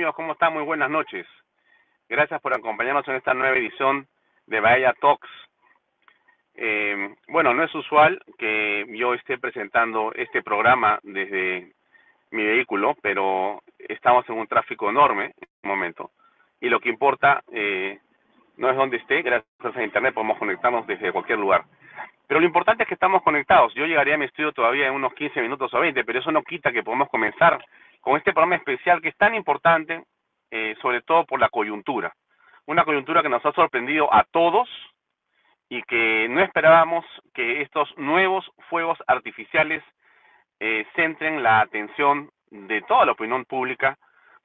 amigos? ¿Cómo están? Muy buenas noches. Gracias por acompañarnos en esta nueva edición de Bahía Talks. Eh, bueno, no es usual que yo esté presentando este programa desde mi vehículo, pero estamos en un tráfico enorme en este momento. Y lo que importa eh, no es donde esté, gracias a Internet podemos conectarnos desde cualquier lugar. Pero lo importante es que estamos conectados. Yo llegaría a mi estudio todavía en unos 15 minutos o 20, pero eso no quita que podemos comenzar con este programa especial que es tan importante, eh, sobre todo por la coyuntura. Una coyuntura que nos ha sorprendido a todos y que no esperábamos que estos nuevos fuegos artificiales eh, centren la atención de toda la opinión pública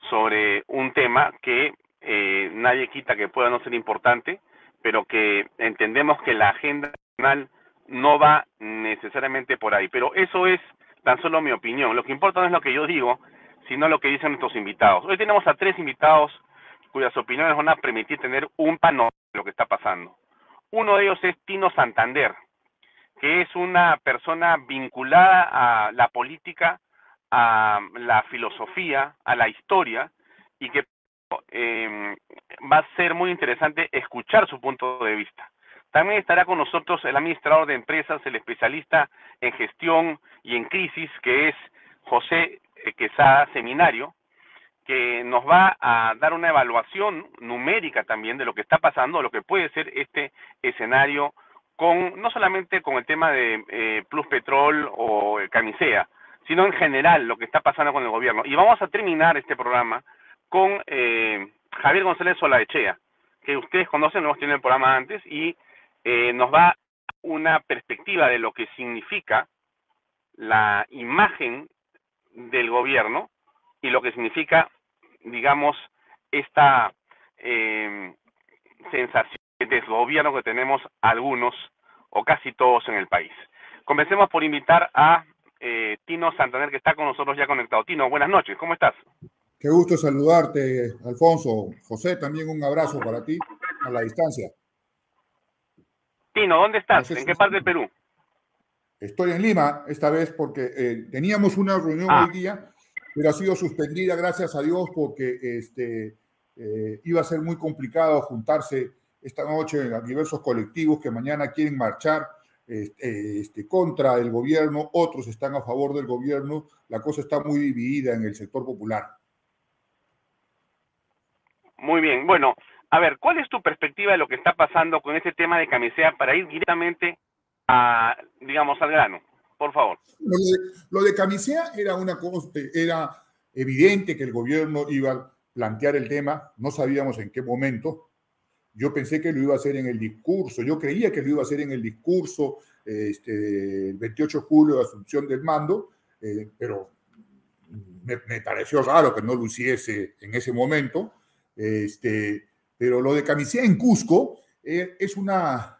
sobre un tema que eh, nadie quita que pueda no ser importante, pero que entendemos que la agenda nacional no va necesariamente por ahí. Pero eso es tan solo mi opinión. Lo que importa no es lo que yo digo, sino lo que dicen nuestros invitados. Hoy tenemos a tres invitados cuyas opiniones van a permitir tener un panorama de lo que está pasando. Uno de ellos es Tino Santander, que es una persona vinculada a la política, a la filosofía, a la historia, y que eh, va a ser muy interesante escuchar su punto de vista. También estará con nosotros el administrador de empresas, el especialista en gestión y en crisis, que es José Quesada Seminario, que nos va a dar una evaluación numérica también de lo que está pasando, lo que puede ser este escenario con no solamente con el tema de eh, Plus Petrol o Camisea, sino en general lo que está pasando con el gobierno. Y vamos a terminar este programa con eh, Javier González Solaechea, que ustedes conocen, lo hemos tenido en el programa antes, y eh, nos va una perspectiva de lo que significa la imagen del gobierno y lo que significa, digamos, esta eh, sensación de desgobierno que tenemos algunos o casi todos en el país. Comencemos por invitar a eh, Tino Santander, que está con nosotros ya conectado. Tino, buenas noches, ¿cómo estás? Qué gusto saludarte, Alfonso. José, también un abrazo para ti a la distancia. Tino, ¿dónde estás? ¿En qué parte del Perú? Estoy en Lima esta vez porque eh, teníamos una reunión ah. hoy día, pero ha sido suspendida, gracias a Dios, porque este, eh, iba a ser muy complicado juntarse esta noche a diversos colectivos que mañana quieren marchar este, este, contra el gobierno, otros están a favor del gobierno. La cosa está muy dividida en el sector popular. Muy bien, bueno, a ver, ¿cuál es tu perspectiva de lo que está pasando con este tema de camisea para ir directamente digamos, al grano? Por favor. Lo de, camisea era una cosa, era evidente que el gobierno iba a plantear el tema, no sabíamos en qué momento. Yo pensé que lo iba a hacer en el discurso, yo creía que lo iba a hacer en el discurso este, el 28 de julio de asunción del mando, eh, pero me, me, pareció raro que no lo hiciese en ese momento. Este, pero lo de camisea en Cusco eh, es una,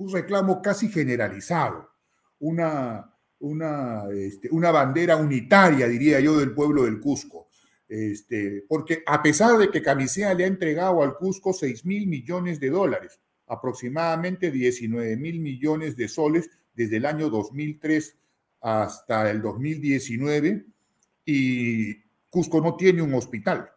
un reclamo casi generalizado, una, una, este, una bandera unitaria, diría yo, del pueblo del Cusco. Este, porque a pesar de que Camisea le ha entregado al Cusco 6 mil millones de dólares, aproximadamente 19 mil millones de soles desde el año 2003 hasta el 2019, y Cusco no tiene un hospital.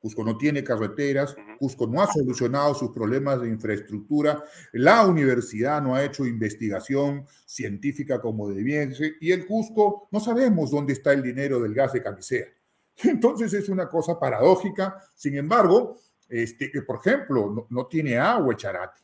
Cusco no tiene carreteras, Cusco no ha solucionado sus problemas de infraestructura, la universidad no ha hecho investigación científica como debiese y el Cusco no sabemos dónde está el dinero del gas de camisea. Entonces es una cosa paradójica. Sin embargo, este, por ejemplo, no, tiene agua Echarati.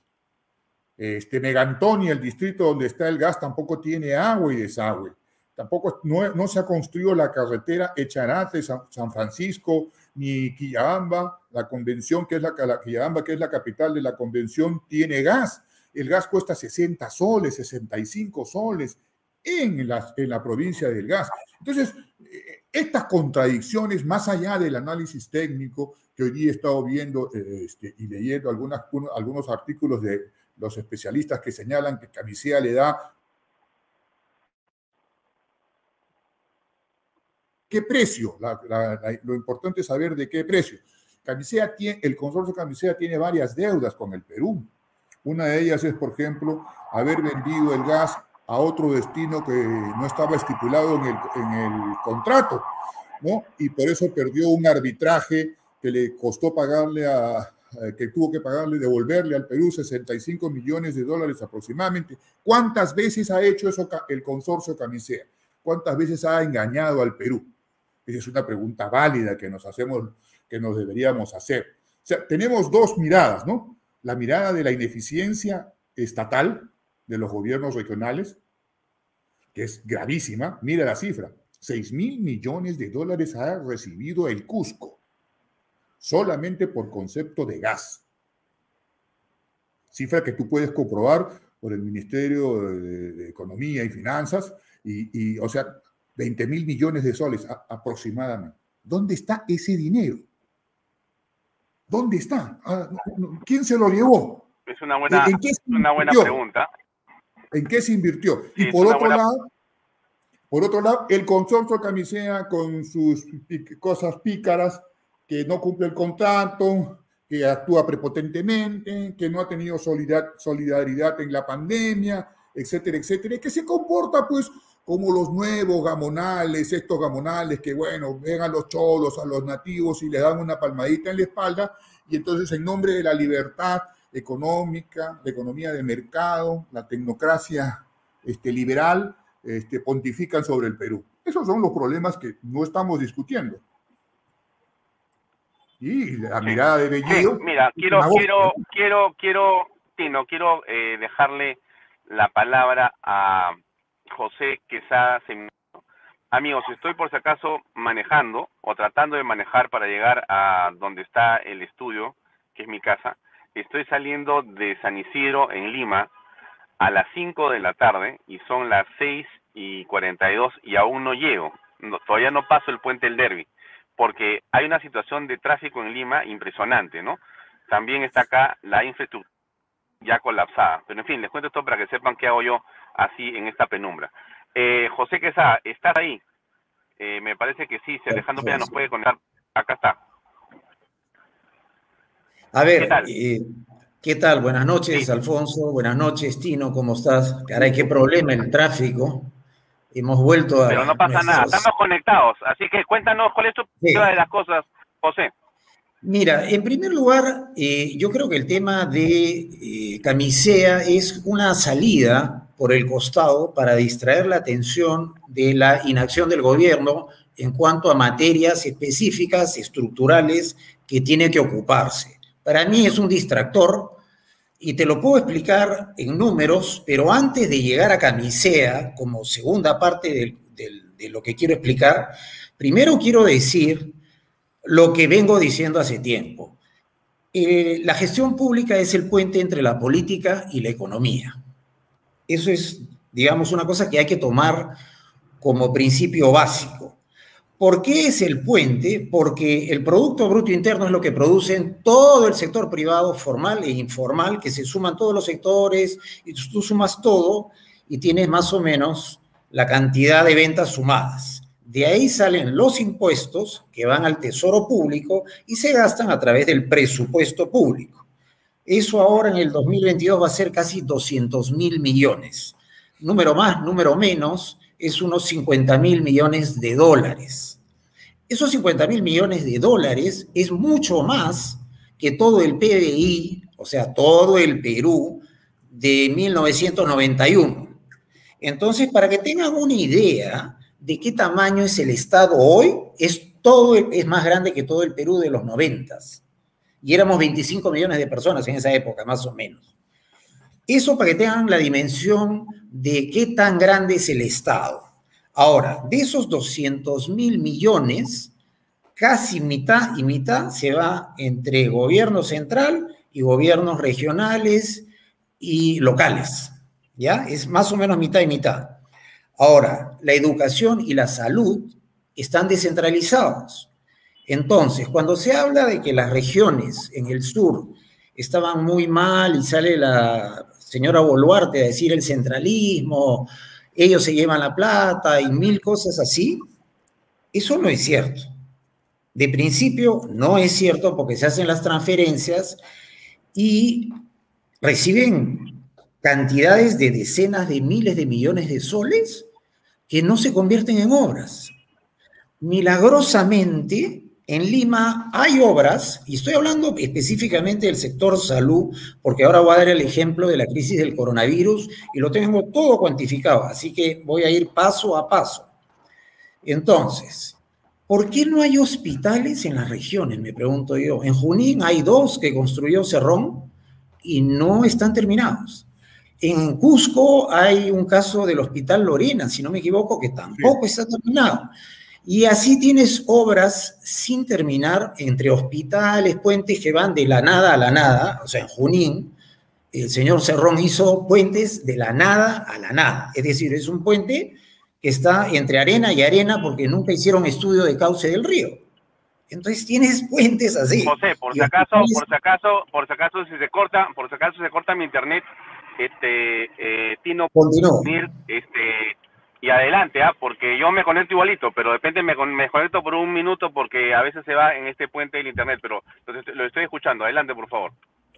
Este, Megantoni, el distrito donde está el gas, tampoco tiene agua y desagüe. Tampoco no, se ha construido la carretera Echarate, San Francisco, ni Quillabamba, la convención que es la, Quillabamba, que es la capital de la convención, tiene gas. El gas cuesta 60 soles, 65 soles en la, en la provincia del gas. Entonces, eh, estas contradicciones, más allá del análisis técnico que hoy día he estado viendo eh, este, y leyendo algunos artículos de los especialistas que señalan que Camisea le da ¿Qué precio? lo importante es saber de qué precio. Camisea tiene, el consorcio Camisea tiene varias deudas con el Perú. Una de ellas es, por ejemplo, haber vendido el gas a otro destino que no estaba estipulado en el, en el contrato. ¿no? Y por eso perdió un arbitraje que le costó pagarle a, que tuvo que pagarle, devolverle al Perú 65 millones de dólares aproximadamente. ¿Cuántas veces ha hecho eso el consorcio Camisea? ¿Cuántas veces ha engañado al Perú? Esa es una pregunta válida que nos hacemos, que nos deberíamos hacer. O sea, tenemos dos miradas, ¿no? La mirada de la ineficiencia estatal de los gobiernos regionales, que es gravísima. Mira la cifra, 6 mil millones de dólares ha recibido el Cusco, solamente por concepto de gas. Cifra que tú puedes comprobar por el Ministerio de, Economía y Finanzas, y, o sea, 20 mil millones de soles aproximadamente. ¿Dónde está ese dinero? ¿Dónde está? Ah, ¿Quién se lo llevó? Es una buena, una buena pregunta. ¿En qué se invirtió? y por otro lado, por otro lado, el consorcio Camisea con sus cosas pícaras, que no cumple el contrato, que actúa prepotentemente, que no ha tenido solidaridad en la pandemia, etcétera, etcétera, y que se comporta pues como los nuevos gamonales, estos gamonales que, bueno, ven a los cholos, a los nativos y le dan una palmadita en la espalda, y entonces en nombre de la libertad económica, la economía de mercado, la tecnocracia este, liberal, este, pontifican sobre el Perú. Esos son los problemas que no estamos discutiendo. Y la mirada de Bellido... mira, quiero, quiero, quiero, quiero, no quiero eh, dejarle la palabra a José Quesada Amigos, estoy por si acaso manejando o tratando de manejar para llegar a donde está el estudio, que es mi casa. Estoy saliendo de San Isidro en Lima a las 5 de la tarde y son las 6 y 42 y aún no llego. todavía no paso el puente del Derby porque hay una situación de tráfico en Lima impresionante, ¿no? También está acá la infraestructura ya colapsada. Pero en fin, les cuento esto para que sepan qué hago yo así en esta penumbra. Eh, José Quesada, ¿estás ahí? Eh, me parece que sí, si Alejandro Peña nos puede conectar. Acá está. A ver, ¿qué tal? Buenas noches, Alfonso. Buenas noches, Tino. ¿Cómo estás? Caray, qué problema el tráfico. Hemos vuelto a. Pero no pasa nada, estamos conectados. Así que cuéntanos cuál es tu sí. de las cosas, José. Mira, en primer lugar, eh, yo creo que el tema de eh, Camisea es una salida por el costado para distraer la atención de la inacción del gobierno en cuanto a materias específicas, estructurales, que tiene que ocuparse. Para mí es un distractor y te lo puedo explicar en números, pero antes de llegar a Camisea, como segunda parte de lo que quiero explicar, primero quiero decir lo que vengo diciendo hace tiempo. Eh, la gestión pública es el puente entre la política y la economía. Eso es, digamos, una cosa que hay que tomar como principio básico. ¿Por qué es el puente? Porque el Producto Bruto Interno es lo que producen todo el sector privado, formal e informal, que se suman todos los sectores, y tú sumas todo y tienes más o menos la cantidad de ventas sumadas. De ahí salen los impuestos que van al tesoro público y se gastan a través del presupuesto público. Eso ahora en el 2022 va a ser casi 200 mil millones. Número más, número menos, es unos 50 mil millones de dólares. Esos 50 mil millones de dólares es mucho más que todo el PBI, o sea, todo el Perú de 1991. Entonces, para que tengan una idea, de qué tamaño es el Estado hoy, es, todo, es más grande que todo el Perú de los noventas. Y éramos 25 millones de personas en esa época, más o menos. Eso para que tengan la dimensión de qué tan grande es el Estado. Ahora, de esos 200 mil millones, casi mitad y mitad se va entre gobierno central y gobiernos regionales y locales. ¿Ya? Es más o menos mitad y mitad. Ahora, la educación y la salud están descentralizados. Entonces, cuando se habla de que las regiones en el sur estaban muy mal y sale la señora Boluarte a decir el centralismo, ellos se llevan la plata y mil cosas así, eso no es cierto. De principio no es cierto porque se hacen las transferencias y reciben cantidades de decenas de miles de millones de soles que no se convierten en obras. milagrosamente en Lima hay obras, y estoy hablando específicamente del sector salud, porque ahora voy a dar el ejemplo de la crisis del coronavirus y lo tengo todo cuantificado, así que voy a ir paso a paso. Entonces, ¿por qué no hay hospitales en las regiones? Me pregunto yo. En Junín hay dos que construyó Cerrón y no están terminados. En Cusco hay un caso del Hospital Lorena, si no me equivoco, que tampoco está terminado. Y así tienes obras sin terminar entre hospitales, puentes que van de la nada a la nada, o sea, en Junín, el señor Cerrón hizo puentes de la nada a la nada, es decir, es un puente que está entre arena y arena porque nunca hicieron estudio de cauce del río. Entonces tienes puentes así. José, por si acaso, por si acaso, por si acaso si se corta, por si acaso se corta mi internet, este eh, Tino este y adelante, ¿ah? porque yo me conecto igualito, pero de repente me, me, conecto por un minuto porque a veces se va en este puente del internet, pero lo estoy escuchando. Adelante, por favor.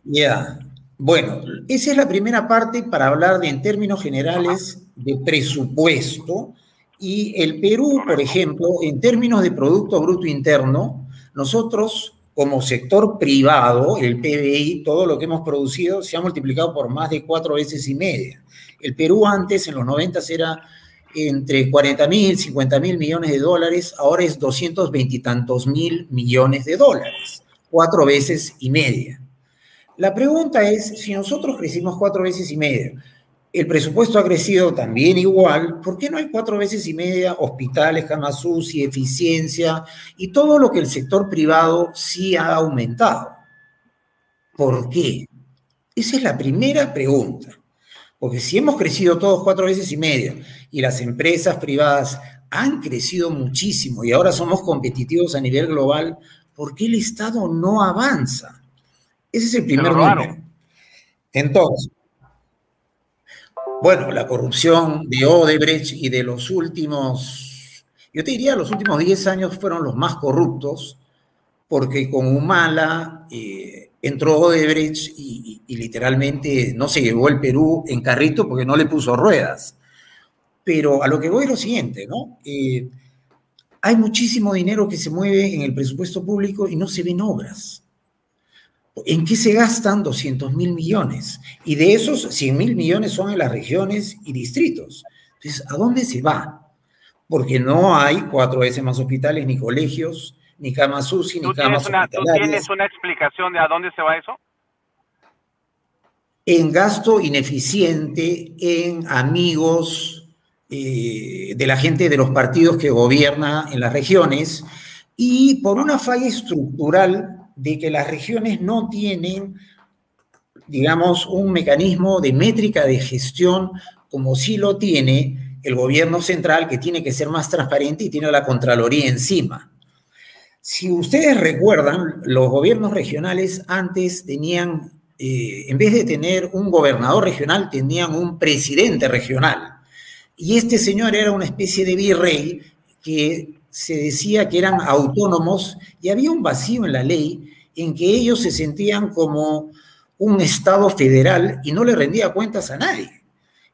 Ya. Bueno, esa es la primera parte para hablar de, en términos generales de presupuesto. Y el Perú, por ejemplo, en términos de Producto Bruto Interno, nosotros como sector privado, el PBI, todo lo que hemos producido se ha multiplicado por más de cuatro veces y media. El Perú antes, en los 90, era entre 40 mil, 50 mil millones de dólares, ahora es 220 y tantos mil millones de dólares, cuatro veces y media. La pregunta es, si nosotros crecimos cuatro veces y media, el presupuesto ha crecido también igual, ¿por qué no hay cuatro veces y media hospitales, camas y eficiencia y todo lo que el sector privado sí ha aumentado? ¿Por qué? Esa es la primera pregunta. Porque si hemos crecido todos cuatro veces y media y las empresas privadas han crecido muchísimo y ahora somos competitivos a nivel global, ¿por qué el Estado no avanza? Ese es el primer número. Entonces, bueno, la corrupción de Odebrecht y de los últimos, yo te diría, los últimos 10 años fueron los más corruptos, porque con Humala eh, entró Odebrecht y, literalmente no se llevó el Perú en carrito porque no le puso ruedas. Pero a lo que voy es lo siguiente, ¿no? Eh, hay muchísimo dinero que se mueve en el presupuesto público y no se ven obras. ¿En qué se gastan 200 mil millones? Y de esos 100 mil millones son en las regiones y distritos. Entonces, ¿a dónde se va? Porque no hay cuatro veces más hospitales ni colegios, ni camas UCI, ni camas una, ¿Tú tienes una explicación de a dónde se va eso? En gasto ineficiente, en amigos eh, de la gente de los partidos que gobierna en las regiones y por una falla estructural de que las regiones no tienen, digamos, un mecanismo de métrica de gestión como sí lo tiene el gobierno central, que tiene que ser más transparente y tiene la Contraloría encima. Si ustedes recuerdan, los gobiernos regionales antes tenían, eh, en vez de tener un gobernador regional, tenían un presidente regional. Y este señor era una especie de virrey que se decía que eran autónomos y había un vacío en la ley en que ellos se sentían como un Estado federal y no le rendía cuentas a nadie.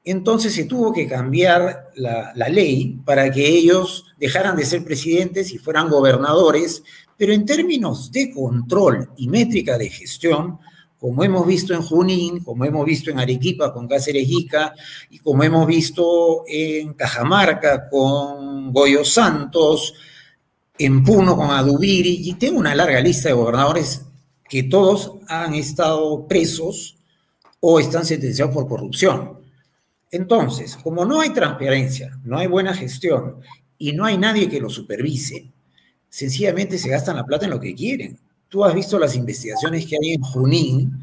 Entonces se tuvo que cambiar la, ley para que ellos dejaran de ser presidentes y fueran gobernadores, pero en términos de control y métrica de gestión, como hemos visto en Junín, como hemos visto en Arequipa con Cáceres Ica, y como hemos visto en Cajamarca con Goyo Santos, en Puno con Adubiri, y tengo una larga lista de gobernadores que todos han estado presos o están sentenciados por corrupción. Entonces, como no hay transparencia, no hay buena gestión y no hay nadie que lo supervise, sencillamente se gastan la plata en lo que quieren. Tú has visto las investigaciones que hay en Junín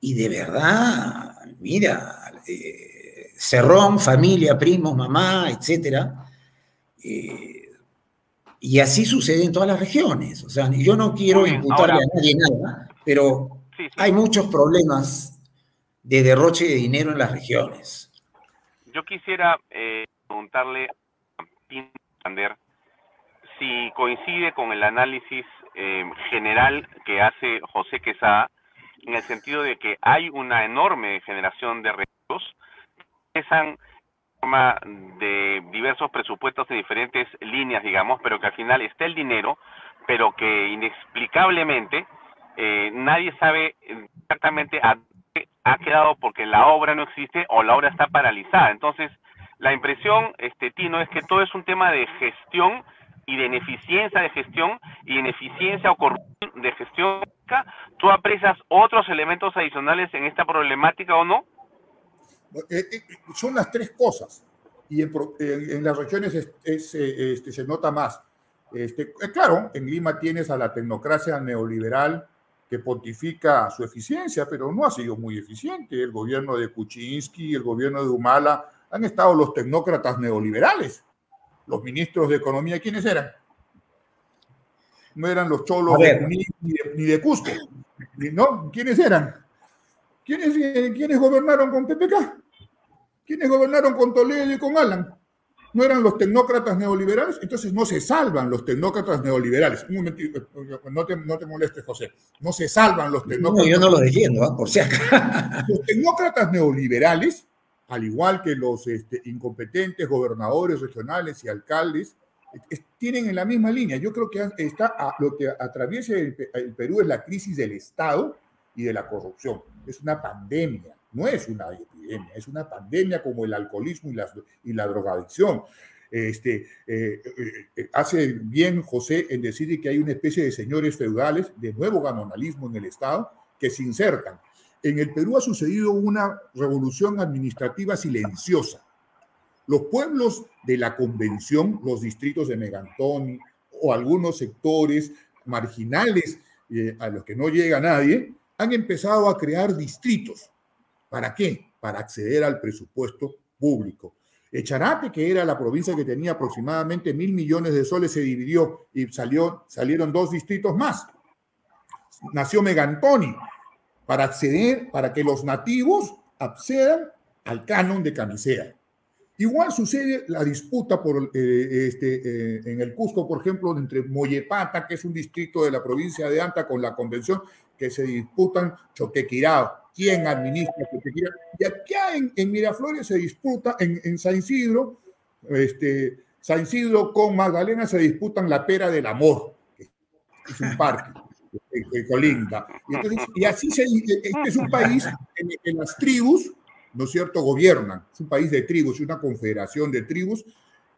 y de verdad, mira, eh, Cerrón, familia, primos, mamá, etcétera. Eh, y así sucede en todas las regiones. O sea, yo no quiero imputarle a nadie nada, pero hay muchos problemas de derroche de dinero en las regiones. Yo quisiera eh, preguntarle a Pinder si coincide con el análisis eh, general que hace José Quesada, en el sentido de que hay una enorme generación de recursos que están forma de diversos presupuestos en diferentes líneas, digamos, pero que al final está el dinero, pero que inexplicablemente eh, nadie sabe exactamente a dónde ha quedado porque la obra no existe o la obra está paralizada. Entonces, la impresión, este Tino, es que todo es un tema de gestión y de ineficiencia de gestión y ineficiencia o corrupción de gestión. ¿Tú aprecias otros elementos adicionales en esta problemática o no? Eh, eh, son las tres cosas. Y en, las regiones este, se nota más. Este, claro, en Lima tienes a la tecnocracia neoliberal que pontifica su eficiencia, pero no ha sido muy eficiente. El gobierno de Kuczynski, el gobierno de Humala, han estado los tecnócratas neoliberales. Los ministros de Economía, ¿quiénes eran? No eran los cholos ni, de, Cusco. ¿No? ¿Quiénes eran? ¿Quiénes, eh, ¿Quiénes gobernaron con PPK? ¿Quiénes gobernaron con Toledo y con Alan? No eran los tecnócratas neoliberales, entonces no se salvan los tecnócratas neoliberales. Un momentito, no te, no te molestes, José. No se salvan los tecnócratas. No, yo no lo defiendo, ¿eh? por si acaso. Los tecnócratas neoliberales, al igual que los este, incompetentes gobernadores regionales y alcaldes, tienen en la misma línea. Yo creo que está lo que atraviesa el Perú es la crisis del Estado y de la corrupción. Es una pandemia no es una epidemia, es una pandemia como el alcoholismo y la, drogadicción. Este, eh, eh, eh, hace bien José en decir que hay una especie de señores feudales de nuevo gamonalismo en el Estado que se insertan. En el Perú ha sucedido una revolución administrativa silenciosa. Los pueblos de la convención, los distritos de Megantoni o algunos sectores marginales a los que no llega nadie, han empezado a crear distritos ¿Para qué? Para acceder al presupuesto público. Echarate, que era la provincia que tenía aproximadamente mil millones de soles, se dividió y salió, salieron dos distritos más. Nació Megantoni para acceder, para que los nativos accedan al canon de Camisea. Igual sucede la disputa por, eh, este, eh, en el Cusco, por ejemplo, entre Mollepata, que es un distrito de la provincia de Anta, con la convención, que se disputan Choquequirao quién administra Y acá en, en, Miraflores se disputa, en, en San Isidro, este, San Isidro con Magdalena se disputan la pera del amor, que es un parque que, colinda. Y, así se, este es un país en el que las tribus, ¿no es cierto?, gobiernan. Es un país de tribus, una confederación de tribus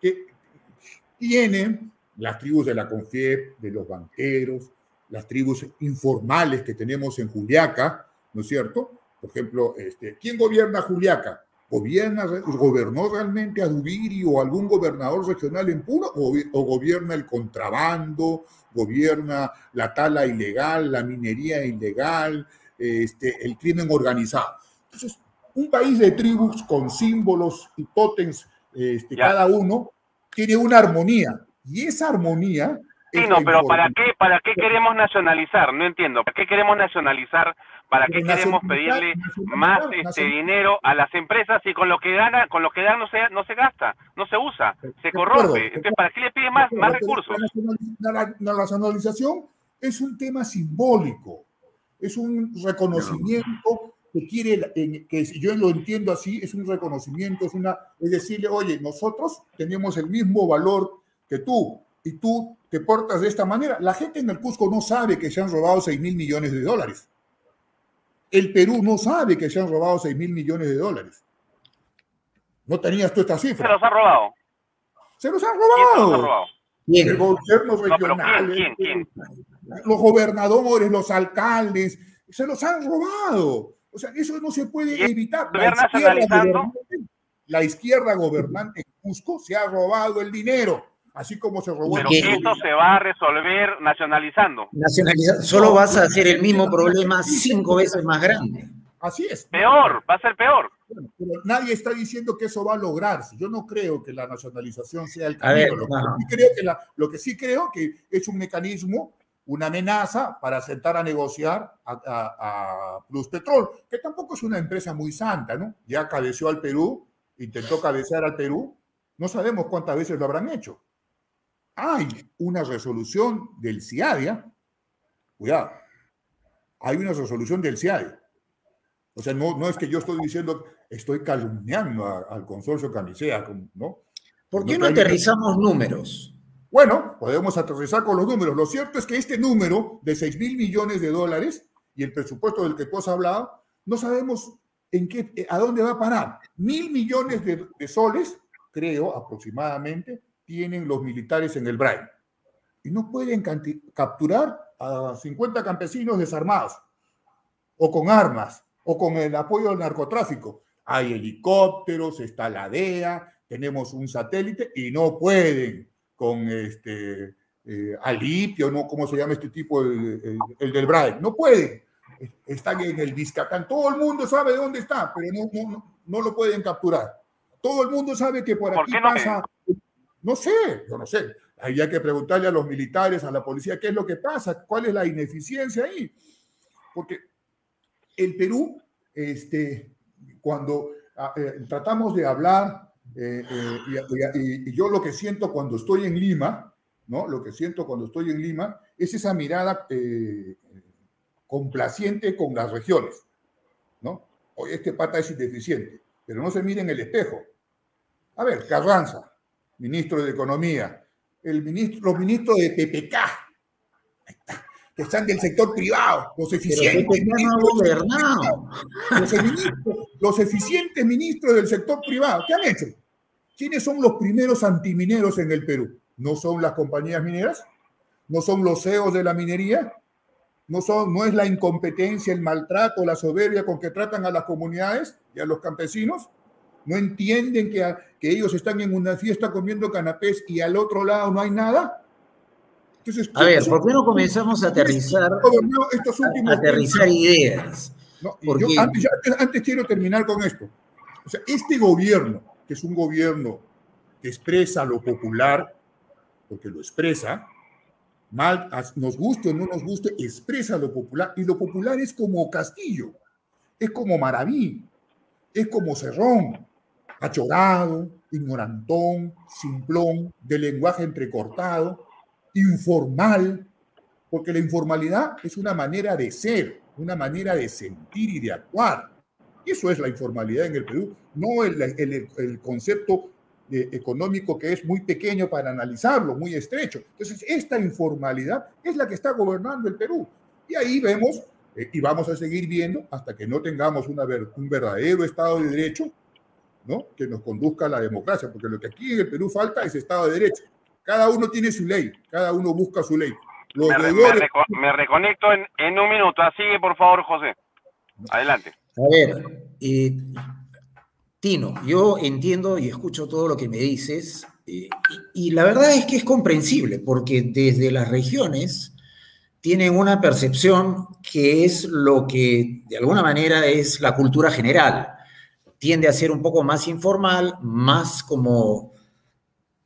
que tienen las tribus de la CONFIEP, de los banqueros, las tribus informales que tenemos en Juliaca, ¿no es cierto? Por ejemplo, este, ¿quién gobierna Juliaca? ¿Gobierna, ¿Gobernó realmente a Dubiri o algún gobernador regional en Puro? O, gobierna el contrabando? ¿Gobierna la tala ilegal, la minería ilegal, este, el crimen organizado? Entonces, un país de tribus con símbolos y tótems, este, cada uno, tiene una armonía. Y esa armonía Sí, no, pero ¿para qué, ¿para qué queremos nacionalizar? No entiendo. ¿Para qué queremos nacionalizar? ¿Para qué queremos pedirle más este dinero a las empresas y con lo que gana, con lo que dan no se, no se gasta, no se usa, se corrompe? Entonces, ¿para qué le piden más, más recursos? La, nacionalización es un tema simbólico, es un reconocimiento que quiere, que yo lo entiendo así, es un reconocimiento, es una, es decirle, oye, nosotros tenemos el mismo valor que tú, y tú te portas de esta manera. La gente en el Cusco no sabe que se han robado 6 mil millones de dólares. El Perú no sabe que se han robado 6 mil millones de dólares. No tenías tú esta cifra. Se los ha robado. Se los han robado. ¿Quién El gobierno regional, los gobernadores, los alcaldes, se los han robado. O sea, eso no se puede evitar. La izquierda, la izquierda gobernante en Cusco se ha robado el dinero así como se robó. Pero esto se va a resolver nacionalizando. Nacionalizando. Solo vas a hacer el mismo problema cinco veces más grande. Así es. Peor, va a ser peor. Pero nadie está diciendo que eso va a lograrse. Yo no creo que la nacionalización sea el camino. lo, que sí creo que lo que sí creo que es un mecanismo, una amenaza para sentar a negociar a, a Plus Petrol, que tampoco es una empresa muy santa, ¿no? Ya cabeció al Perú, intentó cabecear al Perú. No sabemos cuántas veces lo habrán hecho hay una resolución del CIADIA, cuidado, hay una resolución del CIADIA. O sea, no, no es que yo estoy diciendo, estoy calumniando al consorcio Camisea, ¿no? ¿Por qué no, aterrizamos números? Bueno, podemos aterrizar con los números. Lo cierto es que este número de 6 mil millones de dólares y el presupuesto del que tú has hablado, no sabemos en qué, a dónde va a parar. Mil millones de, soles, creo aproximadamente, tienen los militares en el Braille. Y no pueden capturar a 50 campesinos desarmados, o con armas, o con el apoyo al narcotráfico. Hay helicópteros, está la DEA, tenemos un satélite y no pueden con este eh, Alipio, ¿no? ¿Cómo se llama este tipo? El, del Braille. No pueden. Están en el Vizcatán. Todo el mundo sabe dónde está, pero no, no, no lo pueden capturar. Todo el mundo sabe que por aquí pasa. No sé, yo no sé. Ahí hay que preguntarle a los militares, a la policía, qué es lo que pasa, cuál es la ineficiencia ahí. Porque el Perú, este, cuando ah, eh, tratamos de hablar, eh, y, y, yo lo que siento cuando estoy en Lima, ¿no? Lo que siento cuando estoy en Lima es esa mirada complaciente con las regiones, ¿no? Hoy este pata es indeficiente, pero no se mire en el espejo. A ver, Carranza, ministro de Economía, el ministro, los ministros de PPK, que están del sector privado, los eficientes. Los, los eficientes ministros del sector privado, ¿qué han hecho? ¿Quiénes son los primeros antimineros en el Perú? ¿No son las compañías mineras? ¿No son los CEOs de la minería? no, son, no es la incompetencia, el maltrato, la soberbia con que tratan a las comunidades y a los campesinos. No entienden que, que ellos están en una fiesta comiendo canapés y al otro lado no hay nada. Entonces, a ver, ¿por qué no comenzamos a aterrizar, estos últimos aterrizar ideas? antes, antes quiero terminar con esto. O sea, este gobierno, que es un gobierno que expresa lo popular, porque lo expresa, mal, nos guste o no nos guste, expresa lo popular. Y lo popular es como Castillo, es como Maraví, es como Cerrón, achorado, ignorantón, simplón, de lenguaje entrecortado, informal, porque la informalidad es una manera de ser, una manera de sentir y de actuar. Eso es la informalidad en el Perú, no el, concepto económico que es muy pequeño para analizarlo, muy estrecho. Entonces, esta informalidad es la que está gobernando el Perú. Y ahí vemos, eh, y vamos a seguir viendo hasta que no tengamos un verdadero Estado de Derecho, ¿no? Que nos conduzca a la democracia, porque lo que aquí en el Perú falta es Estado de Derecho. Cada uno tiene su ley, cada uno busca su ley. me, reconecto en, un minuto. Sigue, por favor, José. Adelante. A ver, y Tino, yo entiendo y escucho todo lo que me dices eh, y, la verdad es que es comprensible porque desde las regiones tienen una percepción que es lo que de alguna manera es la cultura general. Tiende a ser un poco más informal, más como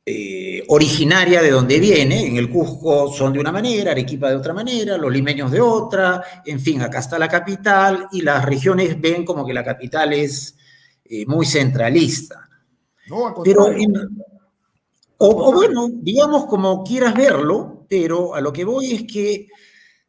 eh, originaria de donde viene. En el Cusco son de una manera, Arequipa de otra manera, los limeños de otra, en fin, acá está la capital y las regiones ven como que la capital es eh, muy centralista. pero, o, bueno, digamos como quieras verlo, pero a lo que voy es que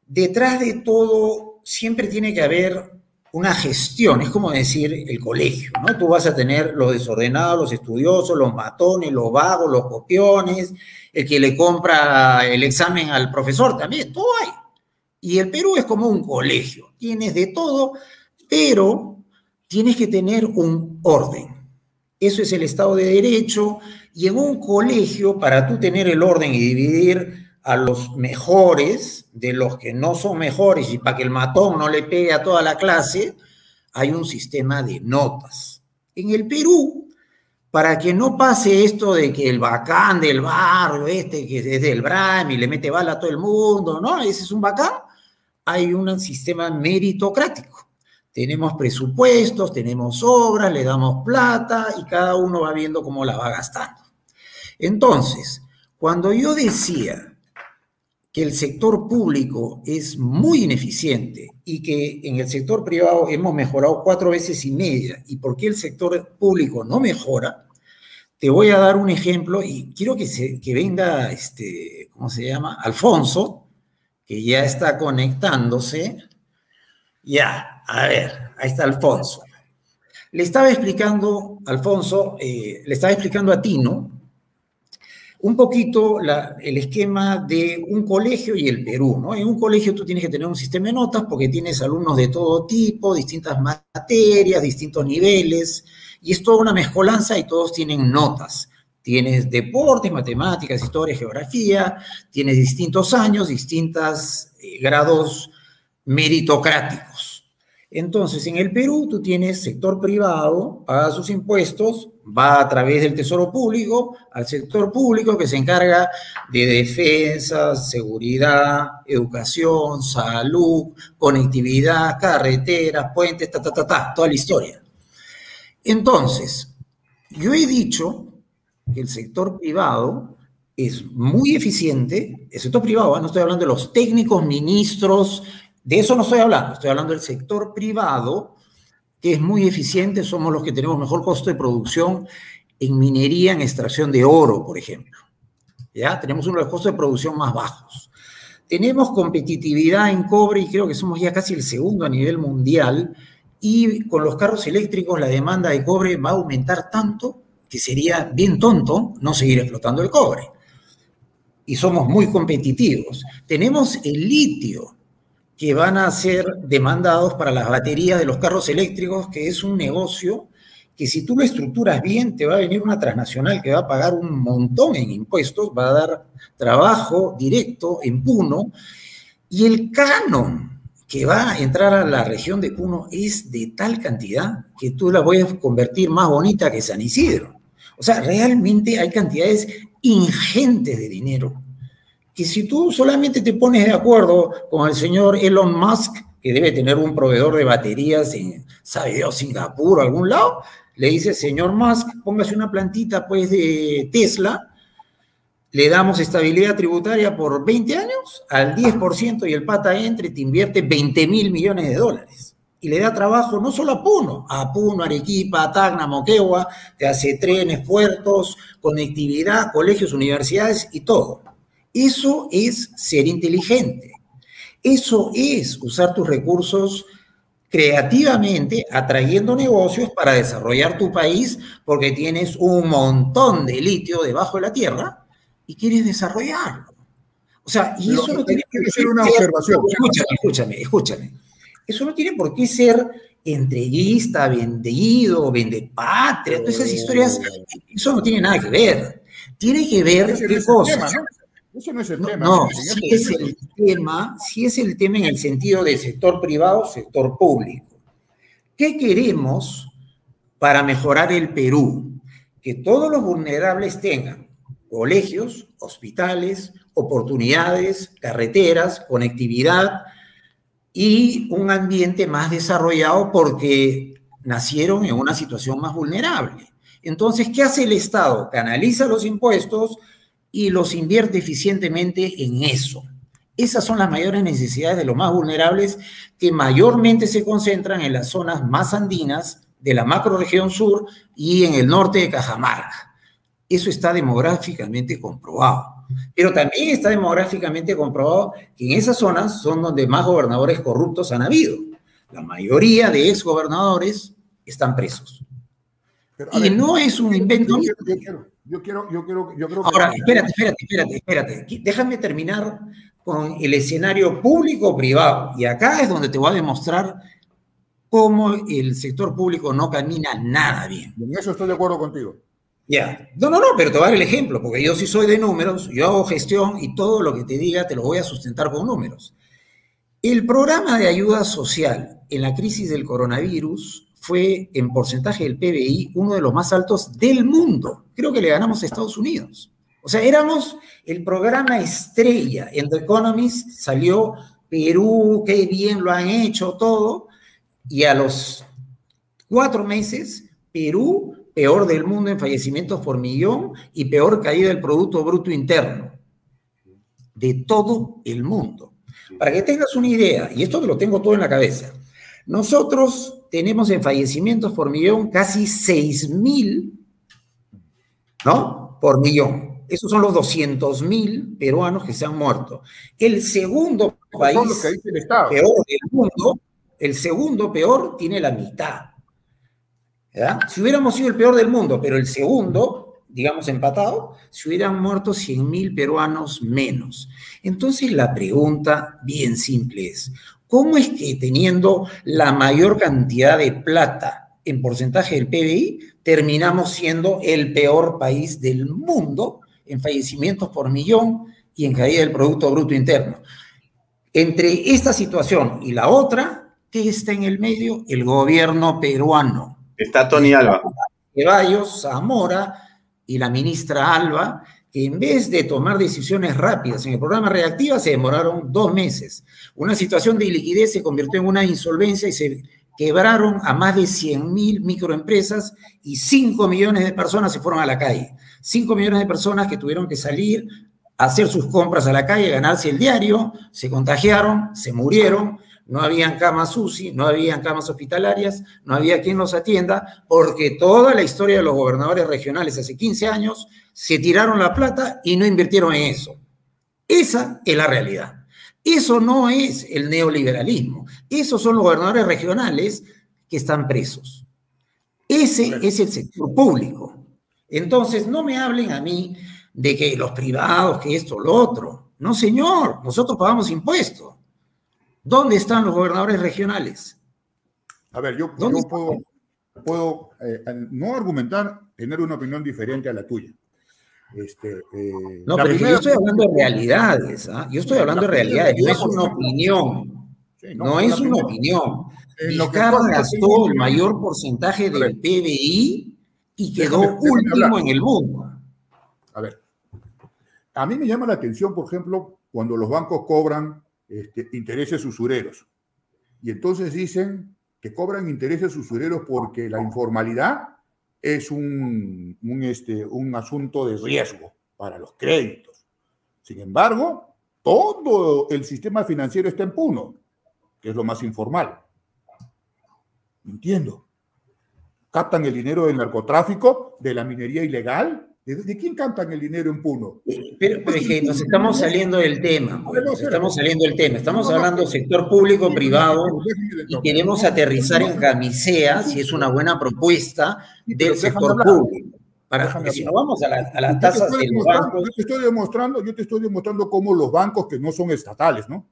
detrás de todo siempre tiene que haber una gestión, es como decir el colegio, ¿no? Tú vas a tener los desordenados, los estudiosos, los matones, los vagos, los copiones, el que le compra el examen al profesor también, todo hay. Y el Perú es como un colegio, tienes de todo, pero tienes que tener un orden. Eso es el Estado de Derecho y en un colegio, para tú tener el orden y dividir a los mejores de los que no son mejores y para que el matón no le pegue a toda la clase, hay un sistema de notas. En el Perú, para que no pase esto de que el bacán del barrio, este que es del BRAM y le mete bala a todo el mundo, ¿no? Ese es un bacán, hay un sistema meritocrático. Tenemos presupuestos, tenemos obras, le damos plata y cada uno va viendo cómo la va gastando. Entonces, cuando yo decía que el sector público es muy ineficiente y que en el sector privado hemos mejorado cuatro veces y media, y por qué el sector público no mejora, te voy a dar un ejemplo y quiero que, se, que venga, este, ¿cómo se llama? Alfonso, que ya está conectándose. Ya, a ver, ahí está Alfonso. Le estaba explicando, Alfonso, eh, le estaba explicando a Tino un poquito el esquema de un colegio y el Perú, ¿no? En un colegio tú tienes que tener un sistema de notas porque tienes alumnos de todo tipo, distintas materias, distintos niveles, y es toda una mezcolanza y todos tienen notas. Tienes deportes, matemáticas, historia, geografía, tienes distintos años, distintos eh, grados meritocráticos. Entonces, en el Perú tú tienes sector privado, paga sus impuestos, va a través del Tesoro Público al sector público que se encarga de defensa, seguridad, educación, salud, conectividad, carreteras, puentes, ta, ta, ta, ta, toda la historia. Entonces, yo he dicho que el sector privado es muy eficiente, el sector privado, ¿eh? no estoy hablando de los técnicos, ministros, de eso no estoy hablando, estoy hablando del sector privado, que es muy eficiente, somos los que tenemos mejor costo de producción en minería, en extracción de oro, por ejemplo. ¿Ya? Tenemos uno de los costos de producción más bajos. Tenemos competitividad en cobre y creo que somos ya casi el segundo a nivel mundial. Y con los carros eléctricos la demanda de cobre va a aumentar tanto que sería bien tonto no seguir explotando el cobre. Y somos muy competitivos. Tenemos el litio, que van a ser demandados para las baterías de los carros eléctricos, que es un negocio que si tú lo estructuras bien, te va a venir una transnacional que va a pagar un montón en impuestos, va a dar trabajo directo en Puno, y el canon que va a entrar a la región de Puno es de tal cantidad que tú la puedes convertir más bonita que San Isidro. O sea, realmente hay cantidades ingentes de dinero que si tú solamente te pones de acuerdo con el señor Elon Musk, que debe tener un proveedor de baterías en, sabe Dios, Singapur o algún lado, le dice, señor Musk, póngase una plantita pues de Tesla, le damos estabilidad tributaria por 20 años al 10% y el pata entre te invierte 20 mil millones de dólares. Y le da trabajo no solo a Puno, a Puno, Arequipa, Tacna, Moquegua, te hace trenes, puertos, conectividad, colegios, universidades y todo. Eso es ser inteligente. Eso es usar tus recursos creativamente, atrayendo negocios para desarrollar tu país, porque tienes un montón de litio debajo de la tierra y quieres desarrollarlo. O sea, y eso no tiene que ser una observación. Escúchame, escúchame, escúchame. Eso no tiene por qué ser entreguista, vendido, vende patria, todas esas historias, eso no tiene nada que ver. Tiene que ver qué cosas. Eso no es el tema. No, sí es el tema, sí es el tema en el sentido de sector privado, sector público. ¿Qué queremos para mejorar el Perú? Que todos los vulnerables tengan colegios, hospitales, oportunidades, carreteras, conectividad y un ambiente más desarrollado porque nacieron en una situación más vulnerable. Entonces, ¿qué hace el Estado? Canaliza los impuestos, y los invierte eficientemente en eso. Esas son las mayores necesidades de los más vulnerables que mayormente se concentran en las zonas más andinas de la macroregión sur y en el norte de Cajamarca. Eso está demográficamente comprobado. Pero también está demográficamente comprobado que en esas zonas son donde más gobernadores corruptos han habido. La mayoría de exgobernadores están presos. y no es un invento. Yo quiero, yo quiero, yo creo que... Ahora, espérate, espérate, espérate, espérate. Déjame terminar con el escenario público-privado. Y acá es donde te voy a demostrar cómo el sector público no camina nada bien. En eso estoy de acuerdo contigo. Ya. No, no, no, pero te voy a dar el ejemplo, porque yo sí soy de números, yo hago gestión y todo lo que te diga te lo voy a sustentar con números. El programa de ayuda social en la crisis del coronavirus fue en porcentaje del PBI uno de los más altos del mundo. Creo que le ganamos a Estados Unidos. O sea, éramos el programa estrella. En The Economist salió Perú, qué bien lo han hecho todo. Y a los cuatro meses, Perú, peor del mundo en fallecimientos por millón y peor caída del Producto Bruto Interno de todo el mundo. Para que tengas una idea, y esto te lo tengo todo en la cabeza, nosotros tenemos en fallecimientos por millón casi 6 mil, ¿no? Por millón. Esos son los 200 mil peruanos que se han muerto. El segundo país peor del mundo, el segundo peor tiene la mitad. Si hubiéramos sido el peor del mundo, pero el segundo, digamos empatado, se hubieran muerto 100.000 peruanos menos. Entonces la pregunta bien simple es, ¿cómo es que teniendo la mayor cantidad de plata en porcentaje del PBI, terminamos siendo el peor país del mundo en fallecimientos por millón y en caída del Producto Bruto Interno? Entre esta situación y la otra, ¿qué está en el medio? El gobierno peruano. Está Tony Alba. Ceballos, Zamora y la ministra Alba, que en vez de tomar decisiones rápidas en el programa reactiva, se demoraron dos meses. Una situación de liquidez se convirtió en una insolvencia y se quebraron a más de 100 mil microempresas y 5 millones de personas se fueron a la calle. 5 millones de personas que tuvieron que salir hacer sus compras a la calle, ganarse el diario, se contagiaron, se murieron, no habían camas UCI, no habían camas hospitalarias, no había quien los atienda, porque toda la historia de los gobernadores regionales hace 15 años se tiraron la plata y no invirtieron en eso. Esa es la realidad. Eso no es el neoliberalismo. Esos son los gobernadores regionales que están presos. Ese es el sector público. Entonces, no me hablen a mí de que los privados, que esto, lo otro. No, señor, nosotros pagamos impuestos. ¿Dónde están los gobernadores regionales? A ver, yo, puedo, puedo eh, no argumentar, tener una opinión diferente a la tuya. Este, eh, no, pero yo estoy hablando de realidades. ¿ah? Yo estoy hablando de realidades, no es una opinión. no, es una opinión. Vizcarra gastó el mayor porcentaje del PBI y quedó último en el mundo. A ver, a mí me llama la atención, por ejemplo, cuando los bancos cobran este, intereses usureros. Y entonces dicen que cobran intereses usureros porque la informalidad es un, este, un asunto de riesgo para los créditos. Sin embargo, todo el sistema financiero está en Puno, que es lo más informal. Entiendo. Captan el dinero del narcotráfico, de la minería ilegal, ¿De, quién cantan el dinero en Puno? Pero, es que nos estamos saliendo del tema. estamos saliendo del tema. Estamos hablando sector público, privado, y queremos aterrizar en camisea, si es una buena propuesta, del sector público. Para, si no vamos a, las tasas de los bancos. Yo te, estoy demostrando, yo te estoy demostrando cómo los bancos que no son estatales, ¿no?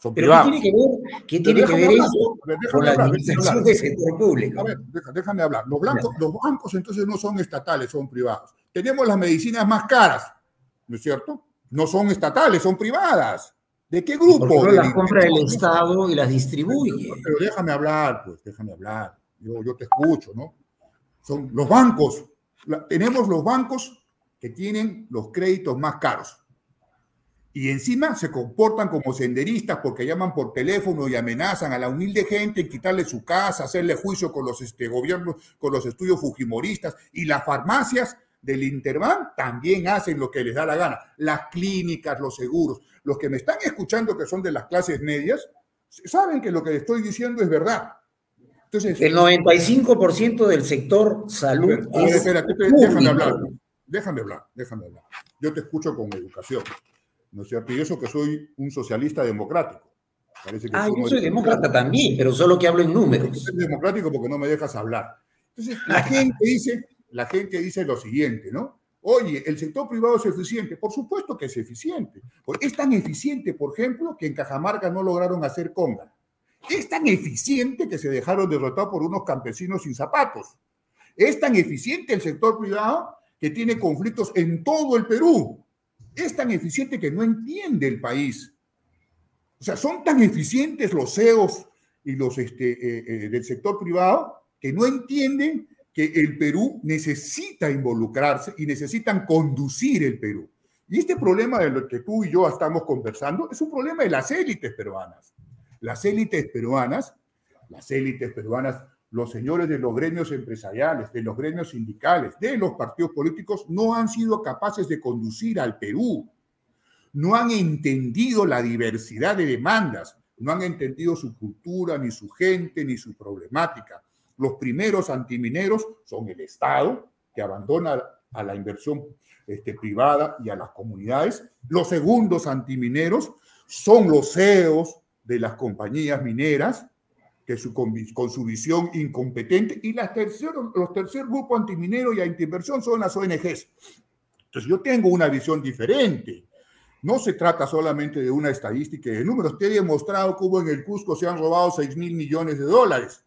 Son ¿Pero ¿Qué tiene que ver, ¿qué tiene que ver eso con la administración del sector público? A ver, déjame hablar. Los, los bancos entonces no son estatales, son privados. Tenemos las medicinas más caras, ¿no es cierto? No son estatales, son privadas. ¿De qué grupo? Porque las compra el Estado y las distribuye. Pero déjame hablar, pues, déjame hablar. Yo, yo te escucho, ¿no? Son los bancos. tenemos los bancos que tienen los créditos más caros y encima se comportan como senderistas porque llaman por teléfono y amenazan a la humilde gente en quitarle su casa, hacerle juicio con los este, gobiernos, con los estudios fujimoristas y las farmacias del Interbank también hacen lo que les da la gana. Las clínicas, los seguros. Los que me están escuchando que son de las clases medias, saben que lo que estoy diciendo es verdad. Entonces, el 95% del sector salud. déjame hablar, déjame hablar, déjame hablar. Yo te escucho con educación. ¿No es cierto? Y eso que soy un socialista democrático. ah, yo soy demócrata también, pero solo que hablo en números. Soy democrático porque no me dejas hablar. Entonces, la gente dice, la gente dice lo siguiente, ¿no? Oye, ¿el sector privado es eficiente? Por supuesto que es eficiente. Es tan eficiente, por ejemplo, que en Cajamarca no lograron hacer conga. Es tan eficiente que se dejaron derrotar por unos campesinos sin zapatos. Es tan eficiente el sector privado que tiene conflictos en todo el Perú es tan eficiente que no entiende el país. O sea, son tan eficientes los CEOs y los este, eh, eh, del sector privado que no entienden que el Perú necesita involucrarse y necesitan conducir el Perú. Y este problema de lo que tú y yo estamos conversando es un problema de las élites peruanas. Las élites peruanas, las élites peruanas los señores de los gremios empresariales, de los gremios sindicales, de los partidos políticos, no han sido capaces de conducir al Perú. No han entendido la diversidad de demandas, no han entendido su cultura, ni su gente, ni su problemática. Los primeros antimineros son el Estado, que abandona a la inversión este, privada y a las comunidades. Los segundos antimineros son los CEOs de las compañías mineras, con, su visión incompetente, y las tercero, los tercer grupo antiminero y antiinversión son las ONGs. Entonces yo tengo una visión diferente. No se trata solamente de una estadística de números. Te he demostrado cómo en el Cusco se han robado 6 mil millones de dólares.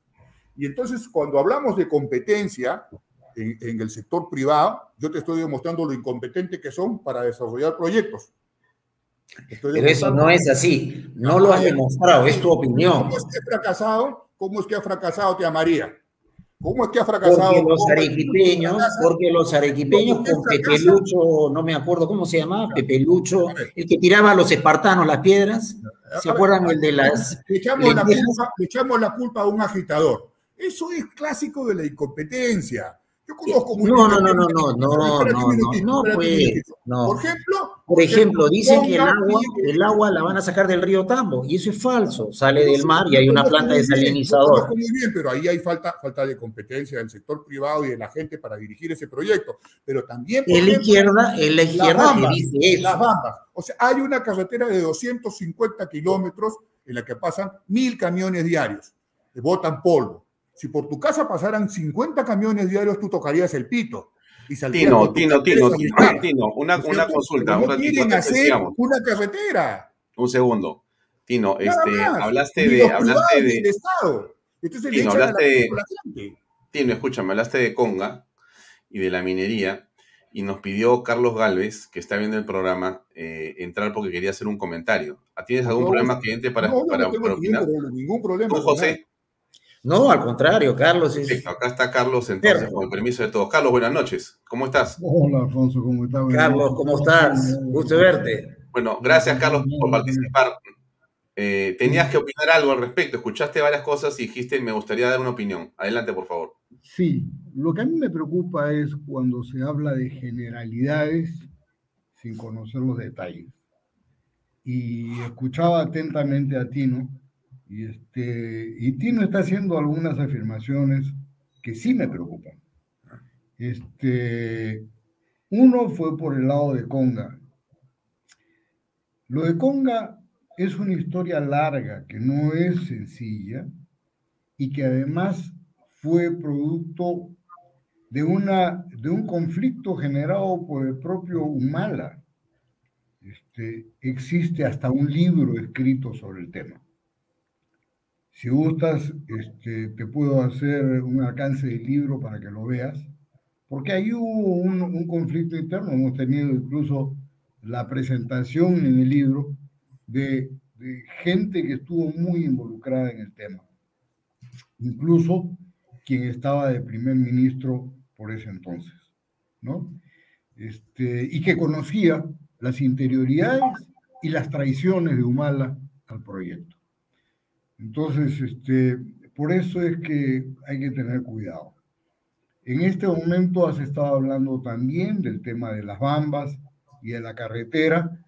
Y entonces cuando hablamos de competencia en, en el sector privado, yo te estoy demostrando lo incompetente que son para desarrollar proyectos. Pero eso no es así, no lo has demostrado, es tu opinión. ¿Cómo es que ha fracasado? ¿Cómo es que ha fracasado, tía María? ¿Cómo es que ha fracasado? Porque los arequipeños, porque los arequipeños con Pepe Lucho, no me acuerdo cómo se llamaba, Pepe Lucho, el que tiraba a los espartanos las piedras, ¿se acuerdan el de las... Le echamos, la culpa, le echamos la culpa a un agitador. Eso es clásico de la incompetencia. Yo conozco muy no, no, no, no, no, no, no, no, pues, no. Por ejemplo, por ejemplo, dicen que el agua, el agua la van a sacar del río Tambo y eso es falso. Sale del mar y hay una planta desalinizadora. Muy bien, pero ahí hay falta, falta de competencia del sector privado y de la gente para dirigir ese proyecto. Pero también. En la izquierda, en la izquierda que dice eso. Las bambas. O sea, hay una carretera de 250 kilómetros en la que pasan mil camiones diarios, que botan polvo si por tu casa pasaran 50 camiones diarios, tú tocarías el pito. Y Tino, Tino, Tino, Tino, una, una consulta. No quieren hacer una carretera. Un segundo. Tino, este, hablaste de... Hablaste de... Estado. Entonces Tino, hablaste de... Tino, escúchame, hablaste de Conga y de la minería y nos pidió Carlos Galvez, que está viendo el programa, eh, entrar porque quería hacer un comentario. ¿Tienes algún problema que entre para, no, para, para, opinar? Ningún problema. ¿Tú, José? No, al contrario, Carlos. Es... acá está Carlos, entonces, con el permiso de todos. Carlos, buenas noches. ¿Cómo estás? Hola, Alfonso, ¿cómo estás? Carlos, ¿cómo estás? Gusto verte. Bueno, gracias, Carlos, por participar. Eh, tenías que opinar algo al respecto. Escuchaste varias cosas y dijiste, me gustaría dar una opinión. Adelante, por favor. Sí, lo que a mí me preocupa es cuando se habla de generalidades sin conocer los detalles. Y escuchaba atentamente a Tino y, este, y Tino está haciendo algunas afirmaciones que sí me preocupan. Este, uno fue por el lado de Conga. Lo de Conga es una historia larga que no es sencilla y que además fue producto de, una, de un conflicto generado por el propio Humala. Este, existe hasta un libro escrito sobre el tema. Si gustas, este, te puedo hacer un alcance del libro para que lo veas, porque ahí hubo un, conflicto interno. Hemos tenido incluso la presentación en el libro de, de, gente que estuvo muy involucrada en el tema. Incluso quien estaba de primer ministro por ese entonces, ¿no? Este, y que conocía las interioridades y las traiciones de Humala al proyecto. Entonces, este, por eso es que hay que tener cuidado. En este momento has estado hablando también del tema de las bambas y de la carretera,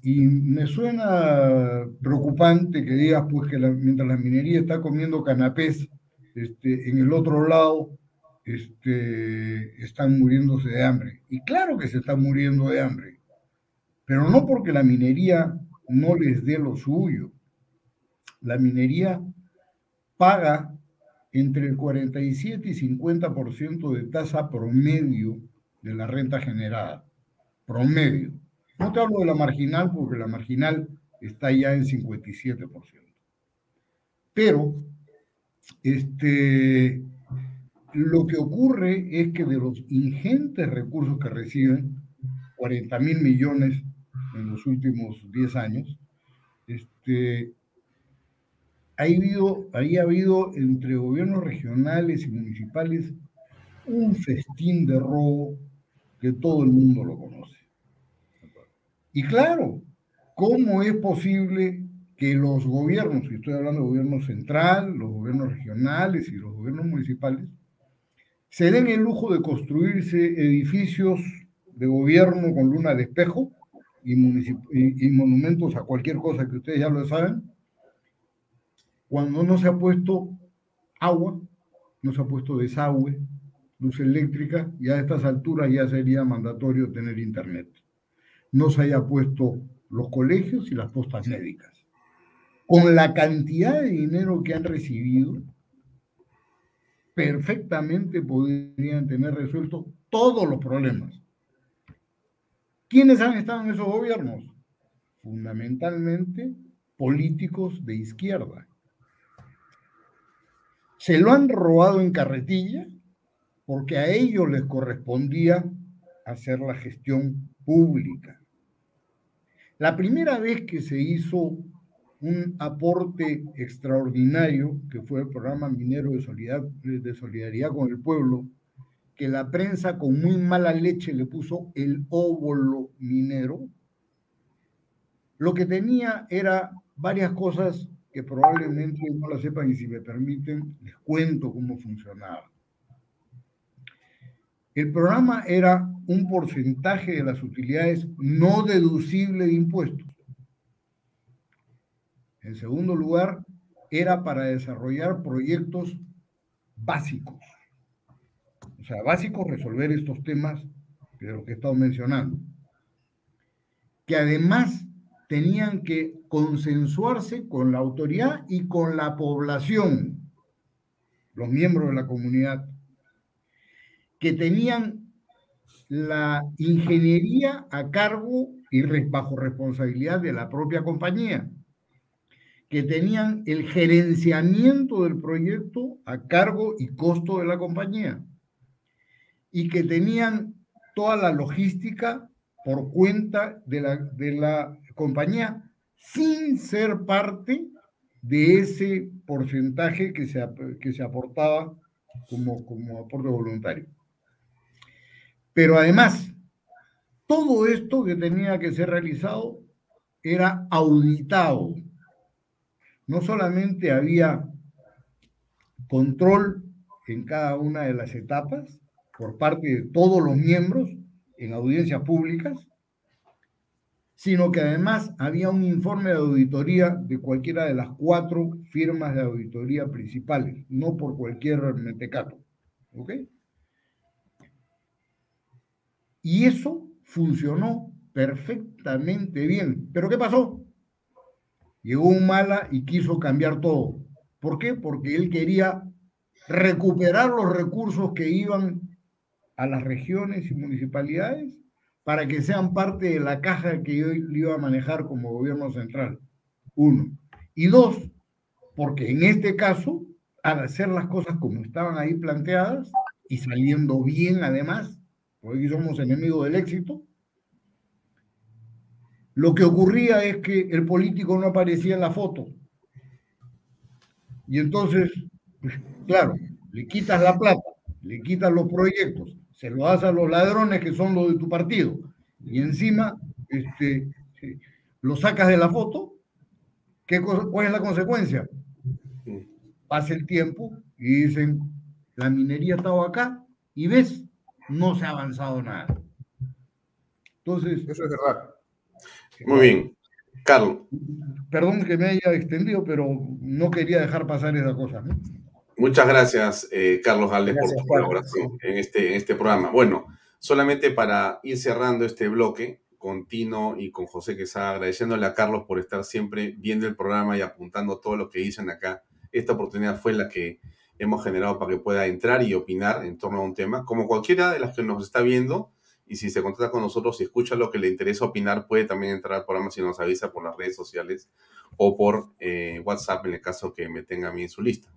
y me suena preocupante que digas pues que mientras la minería está comiendo canapés, este, en el otro lado este, están muriéndose de hambre. Y claro que se están muriendo de hambre, pero no porque la minería no les dé lo suyo, la minería paga entre el 47 y 50% de tasa promedio de la renta generada. Promedio. No te hablo de la marginal porque la marginal está ya en 57%. Pero este, lo que ocurre es que de los ingentes recursos que reciben, 40 mil millones en los últimos 10 años, este, Ha habido entre gobiernos regionales y municipales un festín de robo que todo el mundo lo conoce. Y claro, ¿cómo es posible que los gobiernos, y estoy hablando de gobierno central, los gobiernos regionales y los gobiernos municipales, se den el lujo de construirse edificios de gobierno con luna de espejo y, y monumentos a cualquier cosa que ustedes ya lo saben, cuando no se ha puesto agua, no se ha puesto desagüe, luz eléctrica, y a estas alturas ya sería mandatorio tener internet. No se haya puesto los colegios y las postas médicas. con la cantidad de dinero que han recibido, perfectamente podrían tener resueltos todos los problemas. ¿Quiénes han estado en esos gobiernos? Fundamentalmente políticos de izquierda. Se lo han robado en carretilla porque a ellos les correspondía hacer la gestión pública. La primera vez que se hizo un aporte extraordinario, que fue el programa minero de solidaridad, con el pueblo, que la prensa con muy mala leche le puso el óvulo minero, lo que tenía era varias cosas que probablemente no las sepan y si me permiten les cuento cómo funcionaba. El programa era un porcentaje de las utilidades no deducible de impuestos. En segundo lugar, era para desarrollar proyectos básicos. O sea, básicos resolver estos temas de los que he estado mencionando. Que además tenían que consensuarse con la autoridad y con la población, los miembros de la comunidad, que tenían la ingeniería a cargo y bajo responsabilidad de la propia compañía, que tenían el gerenciamiento del proyecto a cargo y costo de la compañía, y que tenían toda la logística por cuenta de la, de la compañía sin ser parte de ese porcentaje que se, que se aportaba como, como aporte voluntario. Pero además, todo esto que tenía que ser realizado era auditado. No solamente había control en cada una de las etapas por parte de todos los miembros en audiencias públicas, sino que además había un informe de auditoría de cualquiera de las cuatro firmas de auditoría principales, no por cualquier mentecato. ¿Ok? Y eso funcionó perfectamente bien. ¿Pero qué pasó? Llegó un mala y quiso cambiar todo. ¿Por qué? Porque él quería recuperar los recursos que iban a las regiones y municipalidades para que sean parte de la caja que yo iba a manejar como gobierno central. Uno. Y dos, porque en este caso, al hacer las cosas como estaban ahí planteadas y saliendo bien además, porque somos enemigos del éxito, lo que ocurría es que el político no aparecía en la foto. Y entonces, pues, claro, le quitas la plata, le quitas los proyectos, se lo das a los ladrones que son los de tu partido, y encima este, lo sacas de la foto, ¿qué ¿cuál es la consecuencia? Pasa el tiempo y dicen, la minería estaba acá, y ves, no se ha avanzado nada. Entonces, eso es verdad. Muy bien. Carlos. Perdón que me haya extendido, pero no quería dejar pasar esa cosa. ¿no? Muchas gracias, eh, Carlos Galdes, por tu colaboración en este, en este programa. Bueno, solamente para ir cerrando este bloque con Tino y con José Quesada, agradeciéndole a Carlos por estar siempre viendo el programa y apuntando todo lo que dicen acá. Esta oportunidad fue la que hemos generado para que pueda entrar y opinar en torno a un tema. Como cualquiera de las que nos está viendo, y si se contacta con nosotros, si escucha lo que le interesa opinar, puede también entrar al programa si nos avisa por las redes sociales o por eh, WhatsApp en el caso que me tenga a mí en su lista.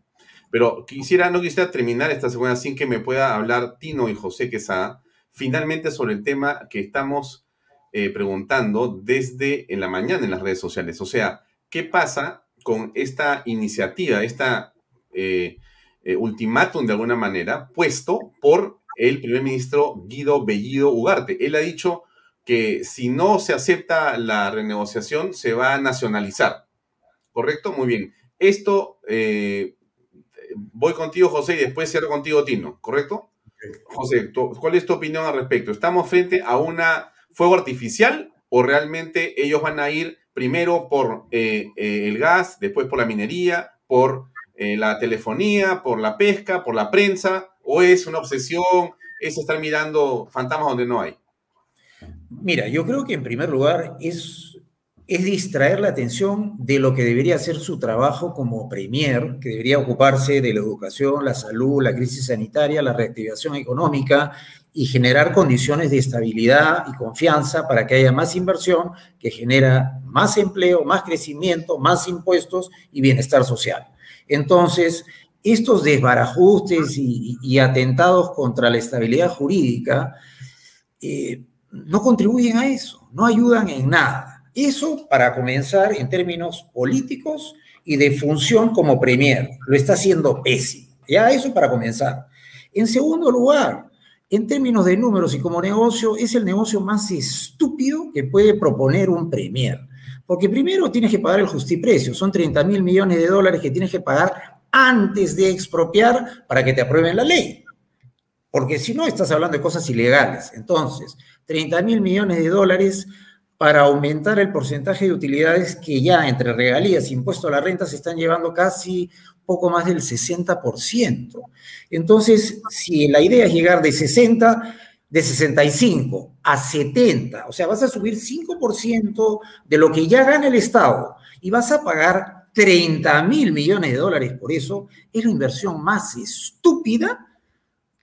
Pero quisiera, no quisiera terminar esta semana sin que me pueda hablar Tino y José Quesada finalmente sobre el tema que estamos eh, preguntando desde en la mañana en las redes sociales. O sea, ¿qué pasa con esta iniciativa, esta eh, eh, ultimátum de alguna manera, puesto por el primer ministro Guido Bellido Ugarte? Él ha dicho que si no se acepta la renegociación, se va a nacionalizar. ¿Correcto? Muy bien. Esto voy contigo, José, y después cierro contigo, Tino, ¿correcto? José, ¿cuál es tu opinión al respecto? ¿Estamos frente a un fuego artificial o realmente ellos van a ir primero por eh, eh, el gas, después por la minería, por eh, la telefonía, por la pesca, por la prensa? ¿O es una obsesión, es estar mirando fantasmas donde no hay? Mira, yo creo que en primer lugar es es distraer la atención de lo que debería ser su trabajo como premier, que debería ocuparse de la educación, la salud, la crisis sanitaria, la reactivación económica y generar condiciones de estabilidad y confianza para que haya más inversión que genera más empleo, más crecimiento, más impuestos y bienestar social. Entonces, estos desbarajustes y, atentados contra la estabilidad jurídica eh, no contribuyen a eso, no ayudan en nada. Eso para comenzar en términos políticos y de función como premier. Lo está haciendo pésimo. Ya eso para comenzar. En segundo lugar, en términos de números y como negocio, es el negocio más estúpido que puede proponer un premier. Porque primero tienes que pagar el justiprecio, son 30 mil millones de dólares que tienes que pagar antes de expropiar para que te aprueben la ley. Porque si no, estás hablando de cosas ilegales. Entonces, 30 mil millones de dólares para aumentar el porcentaje de utilidades que ya entre regalías e impuesto a la renta se están llevando casi poco más del 60%. Entonces, si la idea es llegar de 60, de 65 a 70, o sea, vas a subir 5% de lo que ya gana el Estado y vas a pagar 30 mil millones de dólares por eso, es la inversión más estúpida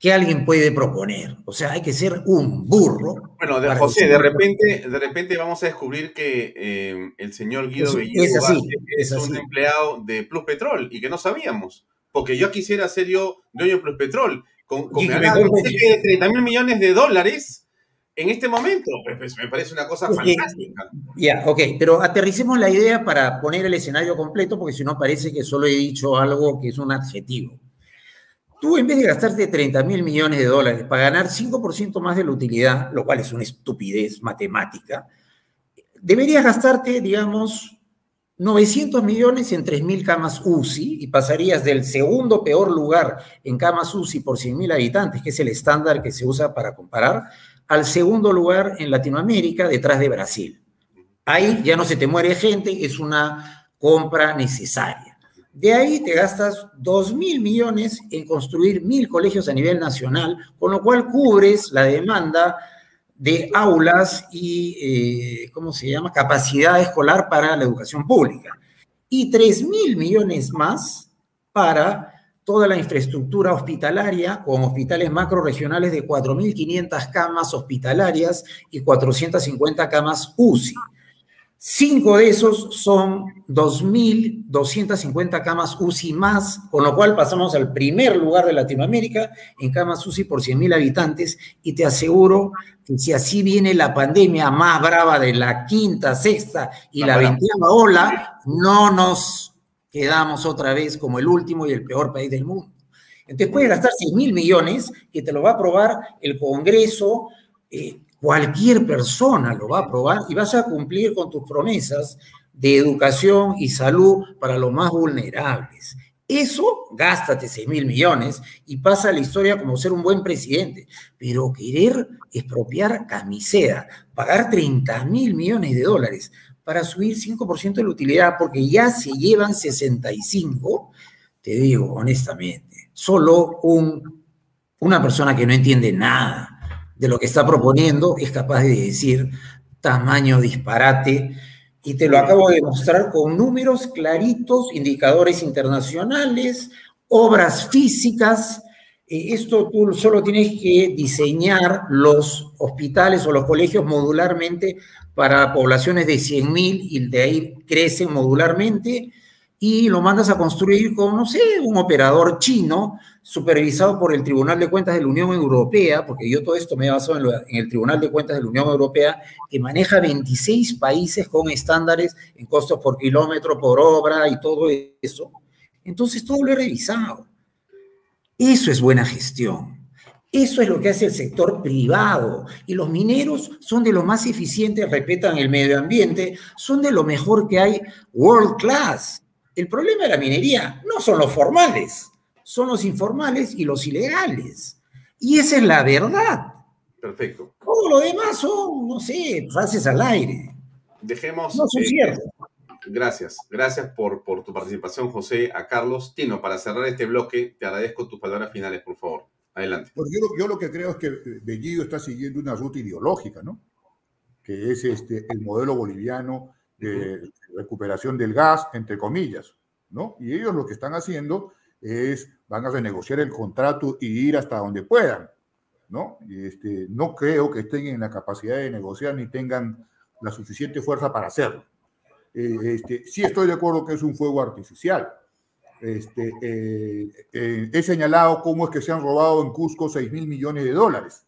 que alguien puede proponer. O sea, hay que ser un burro. Bueno, de José, de repente, de repente vamos a descubrir que eh, el señor Guido es, es, un empleado de Plus Petrol y que no sabíamos. Porque yo quisiera ser yo dueño de Plus Petrol. Con, con me de 30 mil millones de dólares en este momento. Pues, pues me parece una cosa fantástica. Ya, ok, pero aterricemos la idea para poner el escenario completo, porque si no parece que solo he dicho algo que es un adjetivo. Tú en vez de gastarte 30 mil millones de dólares para ganar 5% más de la utilidad, lo cual es una estupidez matemática, deberías gastarte, digamos, 900 millones en 3.000 camas UCI y pasarías del segundo peor lugar en camas UCI por 100.000 habitantes, que es el estándar que se usa para comparar, al segundo lugar en Latinoamérica detrás de Brasil. Ahí ya no se te muere gente, es una compra necesaria. De ahí te gastas 2 mil millones en construir mil colegios a nivel nacional, con lo cual cubres la demanda de aulas y, eh, ¿cómo se llama?, capacidad escolar para la educación pública. Y 3 mil millones más para toda la infraestructura hospitalaria, con hospitales macroregionales de 4.500 camas hospitalarias y 450 camas UCI. Cinco de esos son 2.250 camas UCI más, con lo cual pasamos al primer lugar de Latinoamérica en camas UCI por 100.000 habitantes y te aseguro que si así viene la pandemia más brava de la quinta, sexta y la veintiuna ola, no nos quedamos otra vez como el último y el peor país del mundo. Entonces puedes gastar 6 mil millones que te lo va a aprobar el Congreso eh, Cualquier persona lo va a aprobar y vas a cumplir con tus promesas de educación y salud para los más vulnerables. Eso, gástate 6 mil millones y pasa a la historia como ser un buen presidente. Pero querer expropiar camisea, pagar 30 mil millones de dólares para subir 5% de la utilidad porque ya se llevan 65, te digo honestamente, solo un, una persona que no entiende nada de lo que está proponiendo, es capaz de decir tamaño disparate. Y te lo acabo de mostrar con números claritos, indicadores internacionales, obras físicas. Eh, esto tú solo tienes que diseñar los hospitales o los colegios modularmente para poblaciones de 100.000 y de ahí crecen modularmente y lo mandas a construir con, no sé, un operador chino supervisado por el Tribunal de Cuentas de la Unión Europea, porque yo todo esto me he basado en, el Tribunal de Cuentas de la Unión Europea, que maneja 26 países con estándares en costos por kilómetro, por obra y todo eso. Entonces todo lo he revisado. Eso es buena gestión. Eso es lo que hace el sector privado. Y los mineros son de los más eficientes, respetan el medio ambiente, son de lo mejor que hay world class. El problema de la minería no son los formales, son los informales y los ilegales. Y esa es la verdad. Perfecto. Todo lo demás son, no sé, frases al aire. Dejemos. No son eh, Gracias, gracias por, por tu participación, José. A Carlos Tino, para cerrar este bloque, te agradezco tus palabras finales, por favor. Adelante. Pues yo, yo, lo que creo es que Bellido está siguiendo una ruta ideológica, ¿no? Que es este, el modelo boliviano de recuperación del gas, entre comillas, ¿no? Y ellos lo que están haciendo es, van a renegociar el contrato y ir hasta donde puedan, ¿no? Y este, no creo que estén en la capacidad de negociar ni tengan la suficiente fuerza para hacerlo. Eh, este, sí estoy de acuerdo que es un fuego artificial. Este, eh, eh, he señalado cómo es que se han robado en Cusco 6 mil millones de dólares,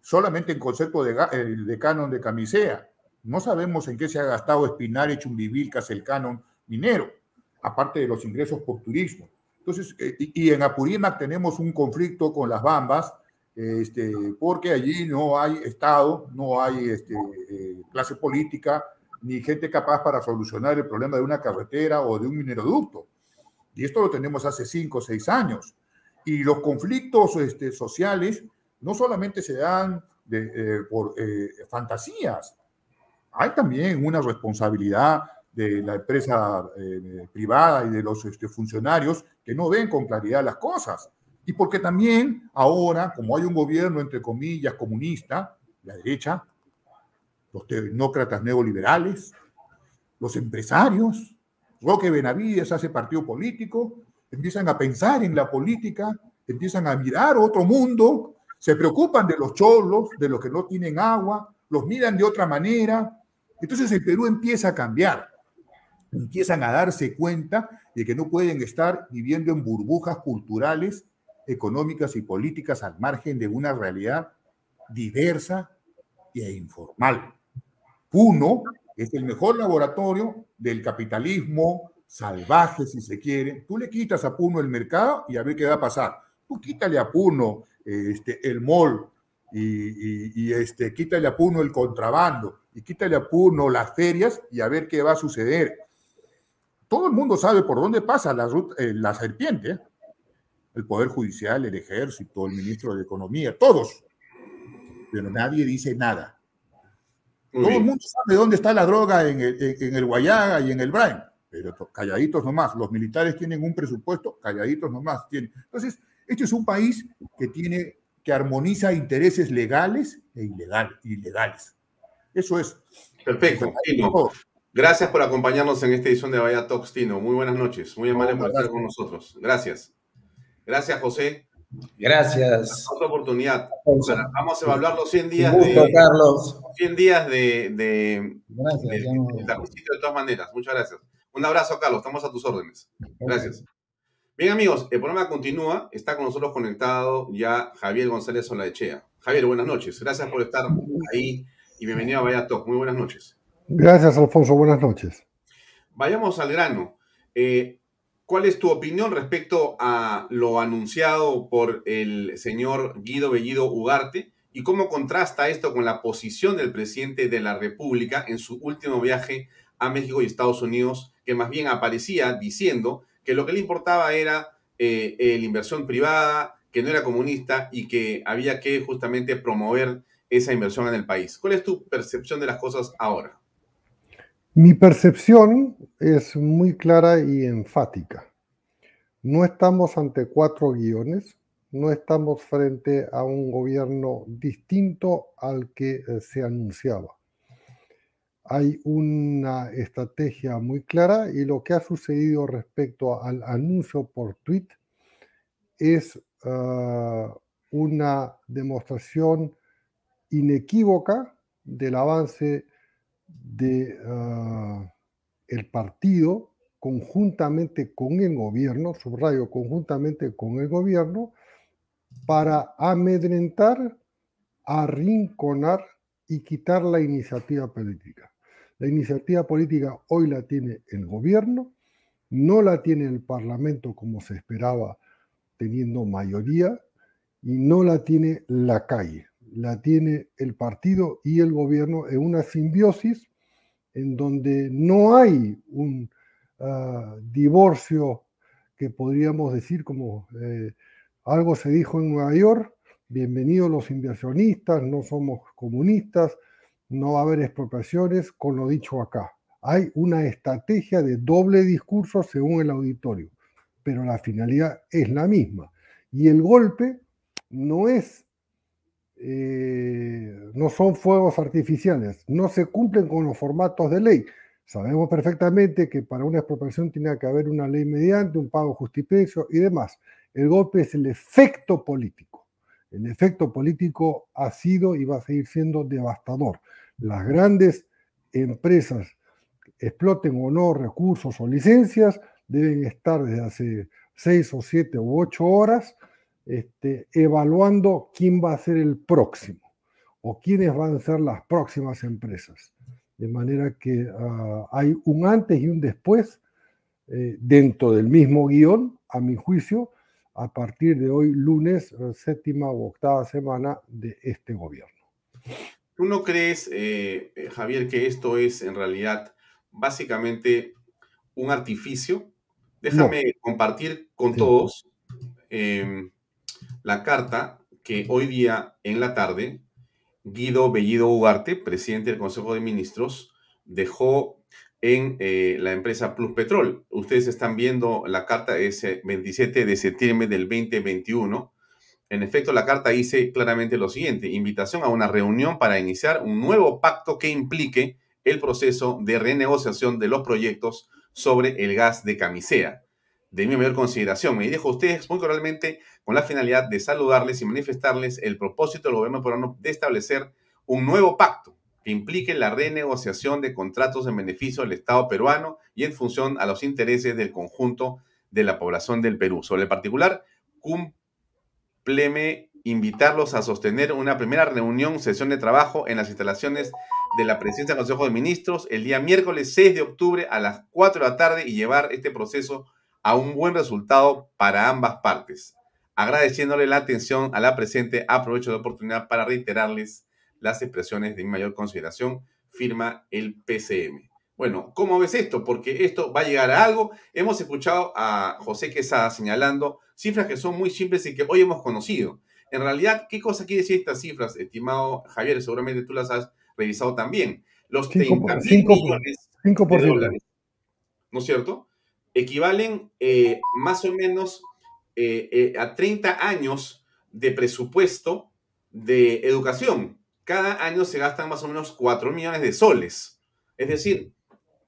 solamente en concepto de, de canon de camisea. No sabemos en qué se ha gastado Espinar, Chumbivilcas, el canon minero, aparte de los ingresos por turismo. Entonces, y, en Apurímac tenemos un conflicto con las Bambas, este, porque allí no hay Estado, no hay este, clase política, ni gente capaz para solucionar el problema de una carretera o de un mineroducto. Y esto lo tenemos hace cinco o seis años. Y los conflictos este, sociales no solamente se dan eh, por eh, fantasías, hay también una responsabilidad de la empresa eh, privada y de los este, funcionarios que no ven con claridad las cosas. Y porque también ahora, como hay un gobierno, entre comillas, comunista, la derecha, los tecnócratas neoliberales, los empresarios. Roque Benavides hace partido político, empiezan a pensar en la política, empiezan a mirar otro mundo, se preocupan de los cholos, de los que no tienen agua, los miran de otra manera. Entonces el Perú empieza a cambiar, empiezan a darse cuenta de que no pueden estar viviendo en burbujas culturales, económicas y políticas al margen de una realidad diversa e informal. Puno es el mejor laboratorio del capitalismo salvaje, si se quiere. Tú le quitas a Puno el mercado y a ver qué va a pasar. Tú quítale a Puno este, el mall y, este, quítale a Puno el contrabando y quítale a Puno las ferias y a ver qué va a suceder. Todo el mundo sabe por dónde pasa la, eh, la serpiente. ¿eh? El Poder Judicial, el Ejército, el Ministro de Economía, todos. Pero nadie dice nada. Todo el mundo sabe dónde está la droga en el, Guayaga y en el Brain, pero calladitos nomás. Los militares tienen un presupuesto, calladitos nomás tienen. Entonces, este es un país que tiene, que armoniza intereses legales e ilegales. Eso es. Perfecto. Tino, gracias por acompañarnos en esta edición de Vaya Talks, Tino. Muy buenas noches. Muy amable por estar con nosotros. Gracias. Gracias, José. Gracias. Otra oportunidad. vamos a evaluar los 100 días de. Carlos. 100 días de. de gracias. De, de, todas maneras. Muchas gracias. Un abrazo, Carlos. Estamos a tus órdenes. Gracias. Bien, amigos, el programa continúa. Está con nosotros conectado ya Javier González Solaechea. Javier, buenas noches. Gracias por estar ahí y bienvenido a Vaya Muy buenas noches. Gracias, Alfonso. Buenas noches. Vayamos al grano. Eh, ¿Cuál es tu opinión respecto a lo anunciado por el señor Guido Bellido Ugarte y cómo contrasta esto con la posición del presidente de la República en su último viaje a México y Estados Unidos, que más bien aparecía diciendo que lo que le importaba era eh, la inversión privada, que no era comunista y que había que justamente promover esa inversión en el país. ¿Cuál es tu percepción de las cosas ahora? Mi percepción es muy clara y enfática. No estamos ante cuatro guiones, no estamos frente a un gobierno distinto al que eh, se anunciaba. Hay una estrategia muy clara y lo que ha sucedido respecto al anuncio por tweet es ah, una demostración inequívoca del avance de ah, partido conjuntamente con el gobierno, subrayo, conjuntamente con el gobierno, para amedrentar, arrinconar y quitar la iniciativa política. La iniciativa política hoy la tiene el gobierno, no la tiene el Parlamento como se esperaba teniendo mayoría y no la tiene la calle la tiene el partido y el gobierno en una simbiosis en donde no hay un ah, divorcio que podríamos decir como eh, algo se dijo en Nueva York, bienvenidos los inversionistas, no somos comunistas, no va a haber expropiaciones, con lo dicho acá. Hay una estrategia de doble discurso según el auditorio, pero la finalidad es la misma. Y el golpe no es eh, no son fuegos artificiales, no se cumplen con los formatos de ley, Sabemos perfectamente que para una expropiación tiene que haber una ley mediante, un pago justiprecio y demás. El golpe es el efecto político. El efecto político ha sido y va a seguir siendo devastador. Las grandes empresas, exploten o no recursos o licencias, deben estar desde hace seis o siete u ocho horas este, evaluando quién va a ser el próximo o quiénes van a ser las próximas empresas. De manera que ah, hay un antes y un después eh, dentro del mismo guion, a mi juicio, a partir de hoy, lunes, eh, séptima o octava semana de este gobierno. ¿Tú no crees, eh, Javier, que esto es en realidad básicamente un artificio? Déjame compartir con todos em, la carta que hoy día en la tarde Guido Bellido Ugarte, presidente del Consejo de Ministros, dejó en eh, la empresa Plus Petrol. Ustedes están viendo la carta ese 27 de septiembre del 2021. En efecto, la carta dice claramente lo siguiente, invitación a una reunión para iniciar un nuevo pacto que implique el proceso de renegociación de los proyectos sobre el gas de camisea de mi mayor consideración. Me dejo a ustedes muy cordialmente con la finalidad de saludarles y manifestarles el propósito del gobierno peruano de establecer un nuevo pacto que implique la renegociación de contratos en beneficio del Estado peruano y en función a los intereses del conjunto de la población del Perú. Sobre el particular, cúmpleme invitarlos a sostener una primera reunión, sesión de trabajo en las instalaciones de la presidencia del Consejo de Ministros el día miércoles 6 de octubre a las 4 de la tarde y llevar este proceso a un buen resultado para ambas partes. Agradeciéndole la atención a la presente, aprovecho la oportunidad para reiterarles las expresiones de mi mayor consideración, firma el PCM. Bueno, ¿cómo ves esto? Porque esto va a llegar a algo. Hemos escuchado a José Quesada señalando cifras que son muy simples y que hoy hemos conocido. En realidad, ¿qué cosa quiere decir estas cifras, estimado Javier? Seguramente tú las has revisado también. Los 30 millones de dólares, ¿no es cierto? Equivalen eh, más o menos eh, eh, a 30 años de presupuesto de educación. Cada año se gastan más o menos 4 millones de soles. Es decir,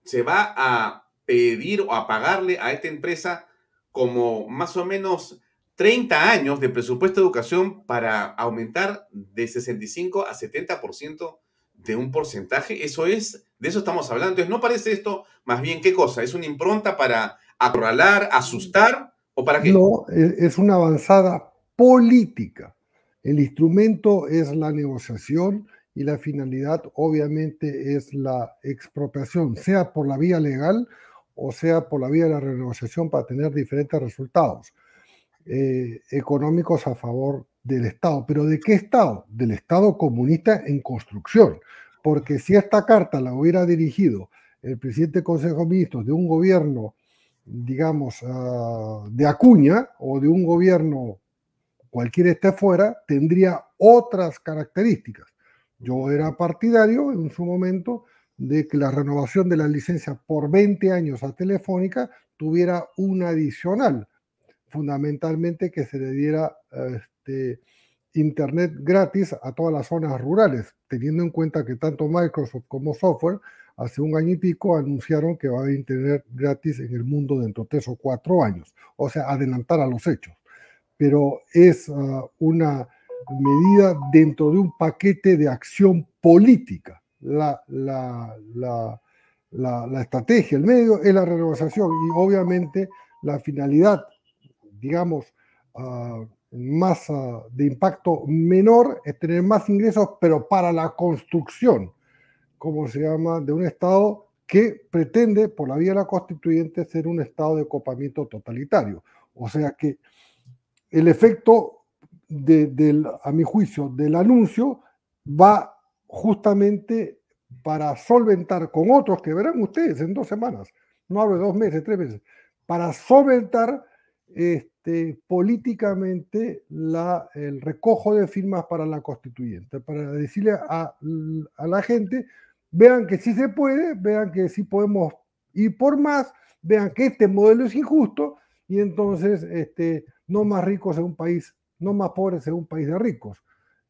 se va a pedir o a pagarle a esta empresa como más o menos 30 años de presupuesto de educación para aumentar de 65 a 70% de un porcentaje. Eso es de eso estamos hablando. Entonces, ¿no parece esto más bien qué cosa? ¿Es una impronta para acorralar, asustar o para qué? No, e, es una avanzada política. El instrumento es la negociación y la finalidad obviamente es la expropiación, sea por la vía legal o sea por la vía de la renegociación para tener diferentes resultados eh, económicos a favor del Estado. ¿Pero de qué Estado? Del Estado comunista en construcción porque si esta carta la hubiera dirigido el presidente del Consejo de Ministros de un gobierno, digamos, ah, de Acuña o de un gobierno cualquiera esté fuera, tendría otras características. Yo era partidario en su momento de que la renovación de la licencia por 20 años a Telefónica tuviera un adicional, fundamentalmente que se le diera este, Internet gratis a todas las zonas rurales, teniendo en cuenta que tanto Microsoft como software hace un año y pico anunciaron que va a haber Internet gratis en el mundo dentro de tres o cuatro años, o sea, adelantar a los hechos. Pero es ah, una medida dentro de un paquete de acción política. La, la, la, la, estrategia, el medio es la renovación y obviamente la finalidad, digamos, uh, más de impacto menor es tener más ingresos, pero para la construcción, como se llama, de un Estado que pretende, por la vía de la constituyente, ser un Estado de copamiento totalitario. O sea que el efecto, a mi juicio, del anuncio va justamente para solventar con otros que verán ustedes en dos semanas, no hablo de dos meses, tres meses, para solventar este, políticamente el recojo de firmas para la constituyente, para decirle a, la gente, vean que sí se puede, vean que sí podemos ir por más, vean que este modelo es injusto y entonces este, no más ricos en un país, no más pobres en un país de ricos.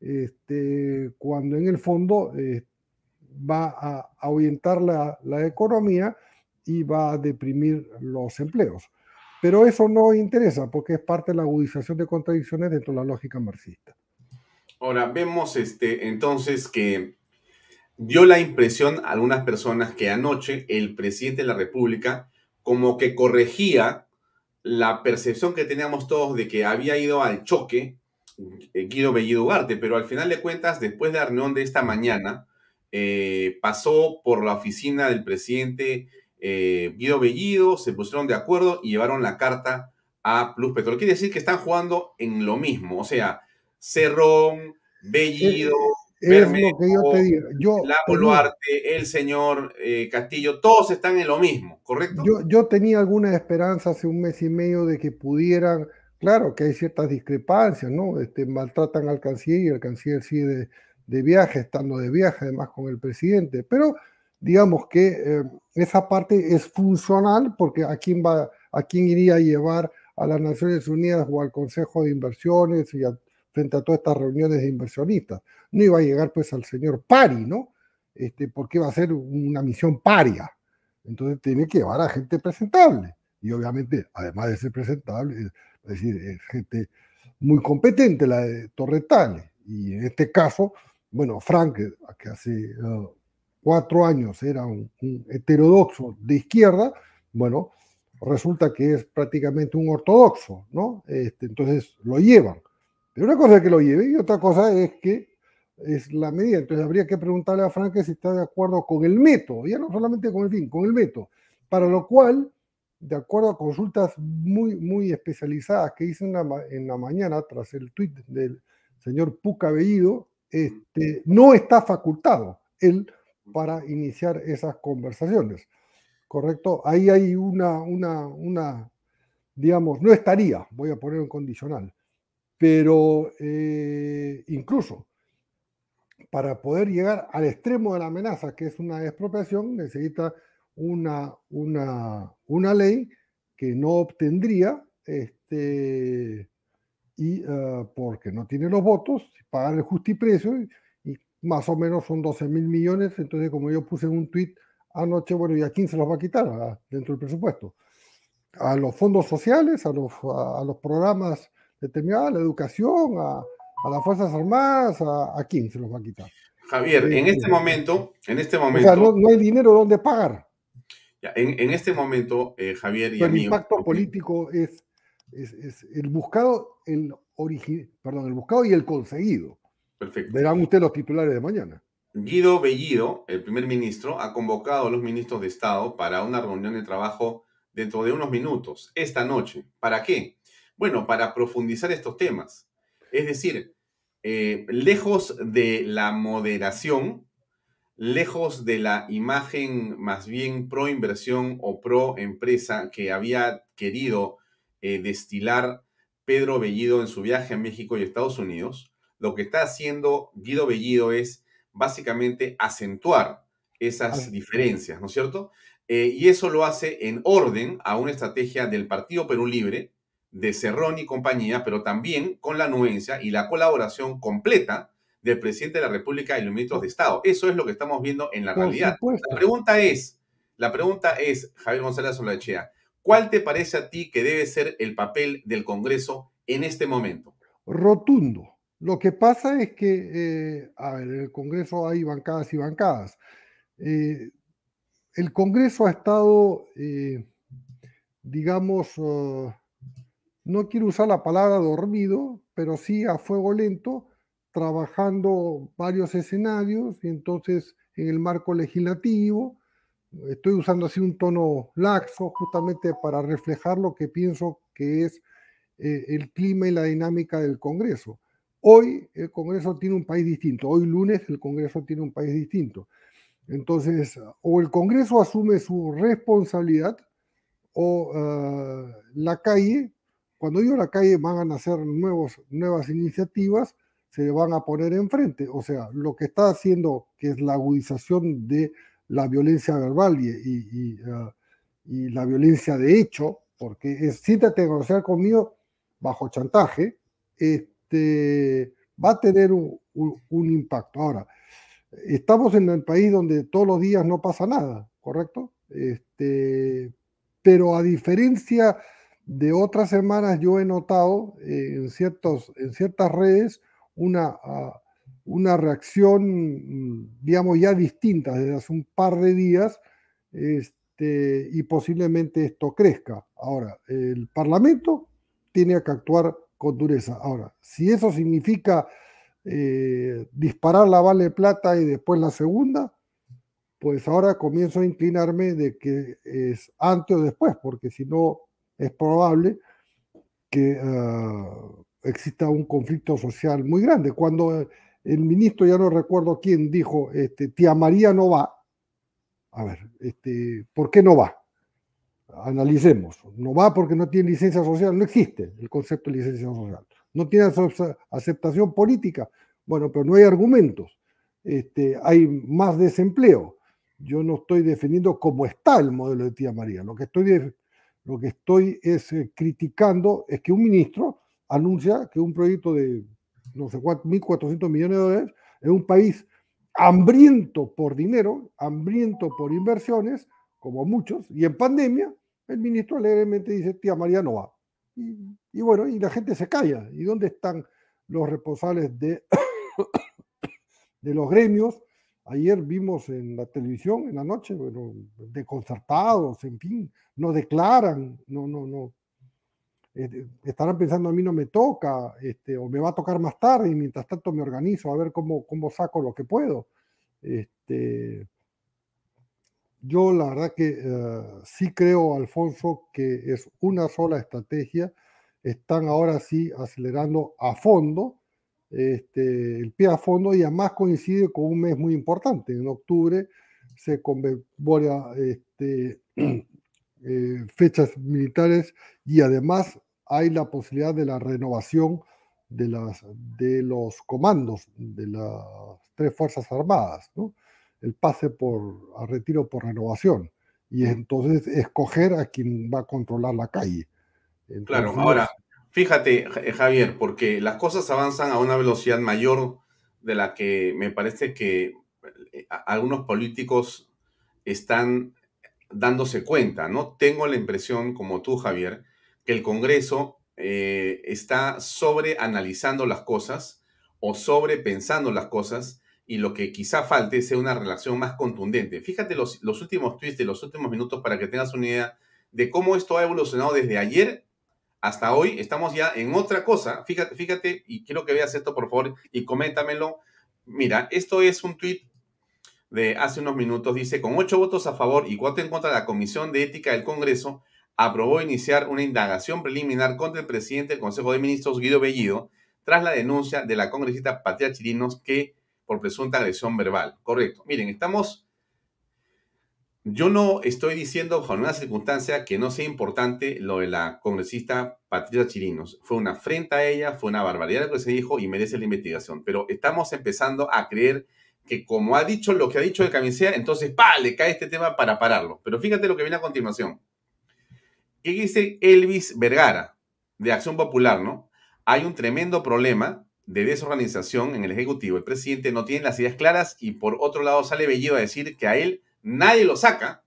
Este, cuando en el fondo, eh, va a ahuyentar la economía y va a deprimir los empleos. Pero eso no interesa porque es parte de la agudización de contradicciones dentro de la lógica marxista. Ahora, vemos este, entonces que dio la impresión a algunas personas que anoche el presidente de la República como que corregía la percepción que teníamos todos de que había ido al choque eh, Guido Bellido Ugarte, pero al final de cuentas, después de la reunión de esta mañana, eh, pasó por la oficina del presidente eh, Guido Bellido, se pusieron de acuerdo y llevaron la carta a Plus Petrol. Quiere decir que están jugando en lo mismo, o sea, Cerrón, Bellido, es lo que yo te digo. Yo el señor eh, Castillo, todos están en lo mismo, ¿correcto? Yo, yo tenía alguna esperanza hace un mes y medio de que pudieran, claro que hay ciertas discrepancias, ¿no? Este, maltratan al canciller y el canciller sigue de, de viaje, estando de viaje además con el presidente, pero digamos que eh, esa parte es funcional porque a quién va, a quién iría a llevar a las Naciones Unidas o al Consejo de Inversiones y a frente a todas estas reuniones de inversionistas. No iba a llegar pues al señor Pari, ¿no? Este, porque va a ser una misión paria. Entonces tiene que llevar a gente presentable. Y obviamente, además de ser presentable, es decir, es gente muy competente, la de Torretales. Y en este caso, bueno, Frank, que hace uh, cuatro años era un, heterodoxo de izquierda, bueno, resulta que es prácticamente un ortodoxo, ¿no? Este, entonces lo llevan. Pero una cosa es que lo lleve y otra cosa es que es la medida. Entonces habría que preguntarle a Frank si está de acuerdo con el método, ya no solamente con el fin, con el método. Para lo cual, de acuerdo a consultas muy, muy especializadas que hice en la, mañana tras el tuit del señor Puca Bellido, este, no está facultado él para iniciar esas conversaciones. ¿Correcto? Ahí hay una, una, una, digamos, no estaría, voy a poner un condicional, pero eh, incluso para poder llegar al extremo de la amenaza, que es una expropiación, necesita una, una, una ley que no obtendría, este, y uh, porque no tiene los votos, pagar el justiprecio, y más o menos son 12 mil millones, entonces como yo puse en un tuit anoche, bueno, ¿y a quién se los va a quitar a, dentro del presupuesto? A los fondos sociales, a los, a, a los programas determinada, la educación, a, a las Fuerzas Armadas, a, a, quién se los va a quitar. Javier, en este momento, en este momento. O sea, no, no hay dinero donde pagar. Ya, en, en, este momento, eh, Javier y amigo, El impacto político es, es, es, el buscado, el origi, perdón, el buscado y el conseguido. Perfecto. Verán ustedes los titulares de mañana. Guido Bellido, el primer ministro, ha convocado a los ministros de Estado para una reunión de trabajo dentro de unos minutos, esta noche. ¿Para qué? Bueno, para profundizar estos temas. Es decir, eh, lejos de la moderación, lejos de la imagen más bien pro inversión o pro empresa que había querido eh, destilar Pedro Bellido en su viaje a México y Estados Unidos, lo que está haciendo Guido Bellido es básicamente acentuar esas diferencias, ¿no es cierto? Eh, y eso lo hace en orden a una estrategia del Partido Perú Libre, de Cerrón y compañía, pero también con la anuencia y la colaboración completa del presidente de la República y los ministros de Estado. Eso es lo que estamos viendo en la Por realidad. supuesto. La pregunta es, la pregunta es, Javier González Olachea, ¿cuál te parece a ti que debe ser el papel del Congreso en este momento? Rotundo. Lo que pasa es que, eh, a ver, en el Congreso hay bancadas y bancadas. Eh, el Congreso ha estado, eh, digamos, uh, no quiero usar la palabra dormido, pero sí a fuego lento, trabajando varios escenarios y entonces en el marco legislativo. Estoy usando así un tono laxo justamente para reflejar lo que pienso que es el clima y la dinámica del Congreso. Hoy el Congreso tiene un país distinto, hoy lunes el Congreso tiene un país distinto. Entonces, o el Congreso asume su responsabilidad o uh, la calle cuando digo la calle van a hacer nuevos, nuevas iniciativas, se van a poner enfrente. O sea, lo que está haciendo, que es la agudización de la violencia verbal y, y, y la violencia de hecho, porque es siéntate a negociar conmigo bajo chantaje, este, va a tener un, impacto. Ahora, estamos en el país donde todos los días no pasa nada, ¿correcto? Este, pero a diferencia de otras semanas, yo he notado eh, en, ciertos, en ciertas redes una, ah, una reacción, mm, digamos, ya distinta desde hace un par de días este, y posiblemente esto crezca. Ahora, el Parlamento tiene que actuar con dureza. Ahora, si eso significa eh, disparar la bala de plata y después la segunda, pues ahora comienzo a inclinarme de que es antes o después, porque si no es probable que ah, exista un conflicto social muy grande. Cuando el ministro, ya no recuerdo quién, dijo, este, tía María no va, a ver, este, ¿por qué no va? Analicemos. No va porque no tiene licencia social, no existe el concepto de licencia social. No tiene aceptación política. Bueno, pero no hay argumentos. Este, hay más desempleo. Yo no estoy defendiendo cómo está el modelo de tía María. Lo que estoy, lo que estoy es eh, criticando es que un ministro anuncia que un proyecto de no sé cuántos, 1.400 millones de dólares en un país hambriento por dinero, hambriento por inversiones, como muchos, y en pandemia, el ministro alegremente dice, tía María no va. Y, bueno, y la gente se calla. ¿Y dónde están los responsables de, de los gremios? Ayer vimos en la televisión, en la noche, desconcertados, en fin, no declaran, no, no, no, este, estarán pensando a mí no me toca, este, o me va a tocar más tarde, y mientras tanto me organizo a ver cómo, cómo saco lo que puedo. Este, yo la verdad que eh, sí creo, Alfonso, que es una sola estrategia. Están ahora sí acelerando a fondo, este, el pie a fondo, y además coincide con un mes muy importante. En octubre se conmemora este, Eh, fechas militares y además hay la posibilidad de la renovación de, de los comandos de las tres Fuerzas Armadas, ¿no? El pase por, a retiro por renovación y entonces escoger a quien va a controlar la calle. claro, ahora, fíjate Javier, porque las cosas avanzan a una velocidad mayor de la que me parece que eh, algunos políticos están dándose cuenta, ¿no? Tengo la impresión, como tú, Javier, que el Congreso eh, está sobreanalizando las cosas o sobrepensando las cosas y lo que quizá falte sea una relación más contundente. Fíjate los, los últimos tweets de los últimos minutos para que tengas una idea de cómo esto ha evolucionado desde ayer hasta hoy. Estamos ya en otra cosa. Fíjate, fíjate, y quiero que veas esto, por favor, y coméntamelo. Mira, esto es un tweet de hace unos minutos dice, con ocho votos a favor y cuatro en contra, la Comisión de Ética del Congreso aprobó iniciar una indagación preliminar contra el presidente del Consejo de Ministros, Guido Bellido, tras la denuncia de la congresista Patria Chirinos que por presunta agresión verbal. Correcto. Miren, estamos... Yo no estoy diciendo bajo ninguna circunstancia que no sea importante lo de la congresista Patricia Chirinos. Fue una afrenta a ella, fue una barbaridad lo que se dijo y merece la investigación. Pero estamos empezando a creer que como ha dicho lo que ha dicho de Camisea, entonces, pa, le cae este tema para pararlo. Pero fíjate lo que viene a continuación. ¿Qué dice Elvis Vergara, de Acción Popular, no? Hay un tremendo problema de desorganización en el Ejecutivo. El presidente no tiene las ideas claras y por otro lado sale Bellido a decir que a él nadie lo saca.